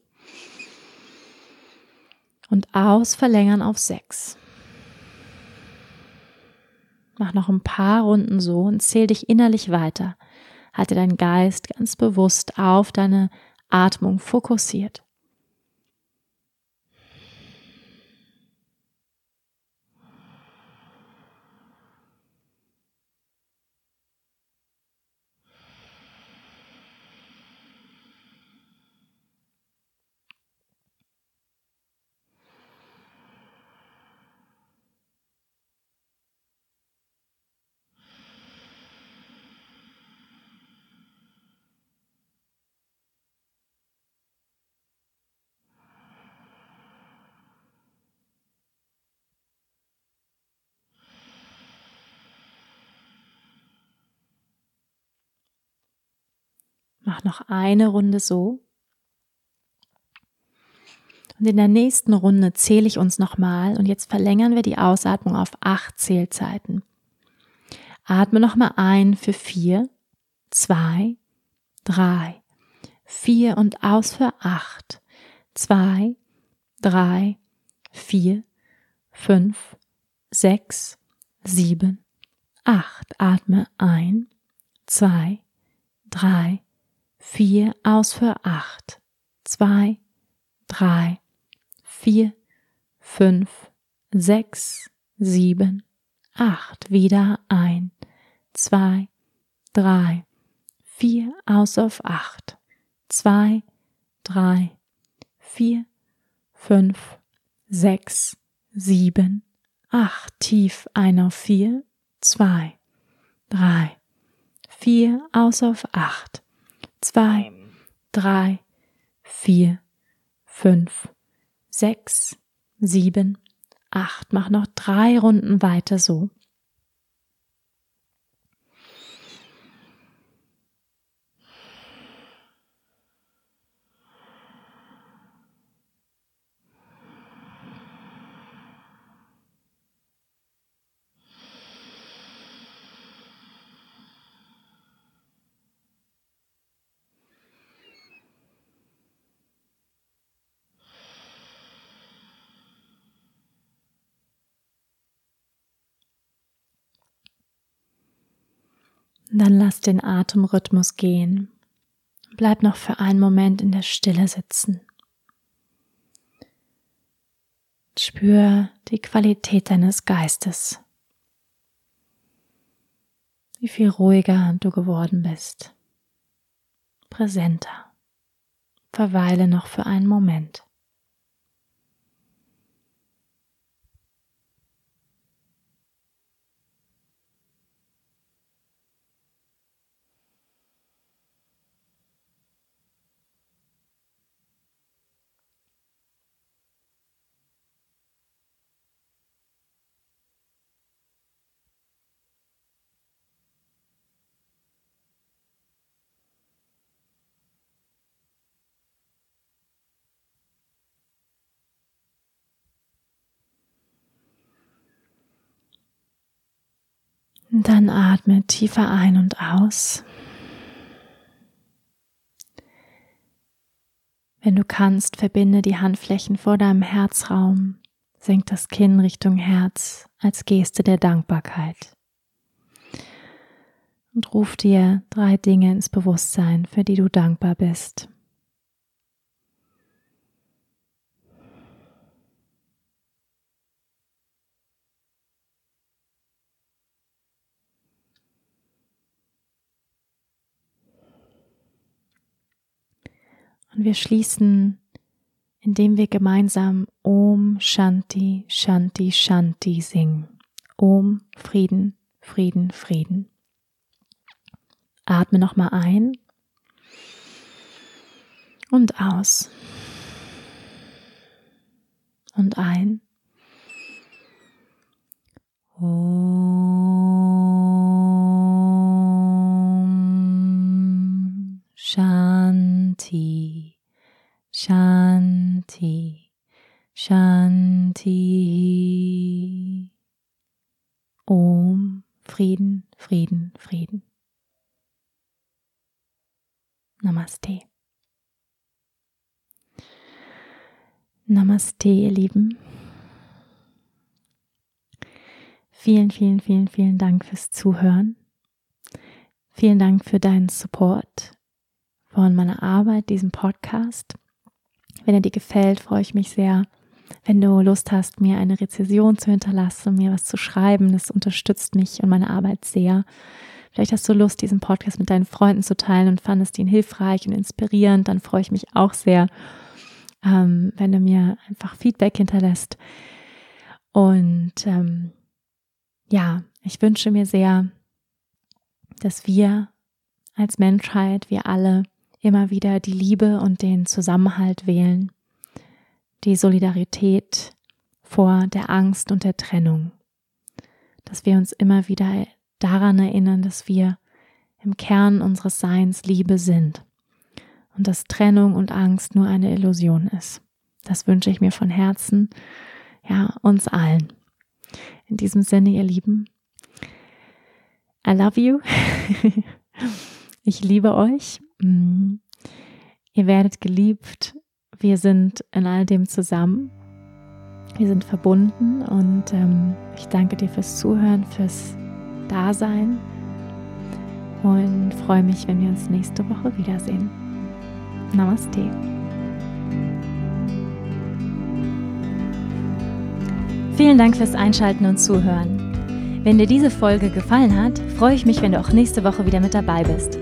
Und aus verlängern auf sechs. Mach noch ein paar Runden so und zähl dich innerlich weiter. Halte deinen Geist ganz bewusst auf deine Atmung fokussiert. Mach noch eine Runde so. Und in der nächsten Runde zähle ich uns nochmal und jetzt verlängern wir die Ausatmung auf acht Zählzeiten. Atme nochmal ein für vier, zwei, drei, vier und aus für acht, zwei, drei, vier, fünf, sechs, sieben, acht. Atme ein, zwei, drei, vier, aus für acht, zwei, drei, vier, fünf, sechs, sieben, acht, wieder ein, zwei, drei, vier, aus auf acht, zwei, drei, vier, fünf, sechs, sieben, acht, tief ein auf vier, zwei, drei, vier, aus auf acht, zwei, drei, vier, fünf, sechs, sieben, acht. Mach noch drei Runden weiter so. Dann lass den Atemrhythmus gehen. Bleib noch für einen Moment in der Stille sitzen. Spür die Qualität deines Geistes. Wie viel ruhiger du geworden bist. Präsenter. Verweile noch für einen Moment. Und dann atme tiefer ein und aus. Wenn du kannst, verbinde die Handflächen vor deinem Herzraum, senk das Kinn Richtung Herz als Geste der Dankbarkeit. Und ruf dir drei Dinge ins Bewusstsein, für die du dankbar bist. Und wir schließen, indem wir gemeinsam Om Shanti Shanti Shanti singen. Om Frieden, Frieden, Frieden. Atme nochmal ein und aus. Und ein. Om Shanti. Shanti, Shanti. Om, Frieden, Frieden, Frieden. Namaste. Namaste, ihr Lieben. Vielen, vielen, vielen, vielen Dank fürs Zuhören. Vielen Dank für deinen Support von meiner Arbeit, diesem Podcast. Wenn er dir gefällt, freue ich mich sehr, wenn du Lust hast, mir eine Rezession zu hinterlassen mir was zu schreiben. Das unterstützt mich und meine Arbeit sehr. Vielleicht hast du Lust, diesen Podcast mit deinen Freunden zu teilen und fandest ihn hilfreich und inspirierend. Dann freue ich mich auch sehr, ähm, wenn du mir einfach Feedback hinterlässt. Und ähm, ja, ich wünsche mir sehr, dass wir als Menschheit, wir alle immer wieder die Liebe und den Zusammenhalt wählen, die Solidarität vor der Angst und der Trennung, dass wir uns immer wieder daran erinnern, dass wir im Kern unseres Seins Liebe sind und dass Trennung und Angst nur eine Illusion ist. Das wünsche ich mir von Herzen, ja, uns allen. In diesem Sinne, ihr Lieben, I love you. ich liebe euch Mm. Ihr werdet geliebt. Wir sind in all dem zusammen. Wir sind verbunden und ähm, ich danke dir fürs Zuhören, fürs Dasein und freue mich, wenn wir uns nächste Woche wiedersehen. Namaste. Vielen Dank fürs Einschalten und Zuhören. Wenn dir diese Folge gefallen hat, freue ich mich, wenn du auch nächste Woche wieder mit dabei bist.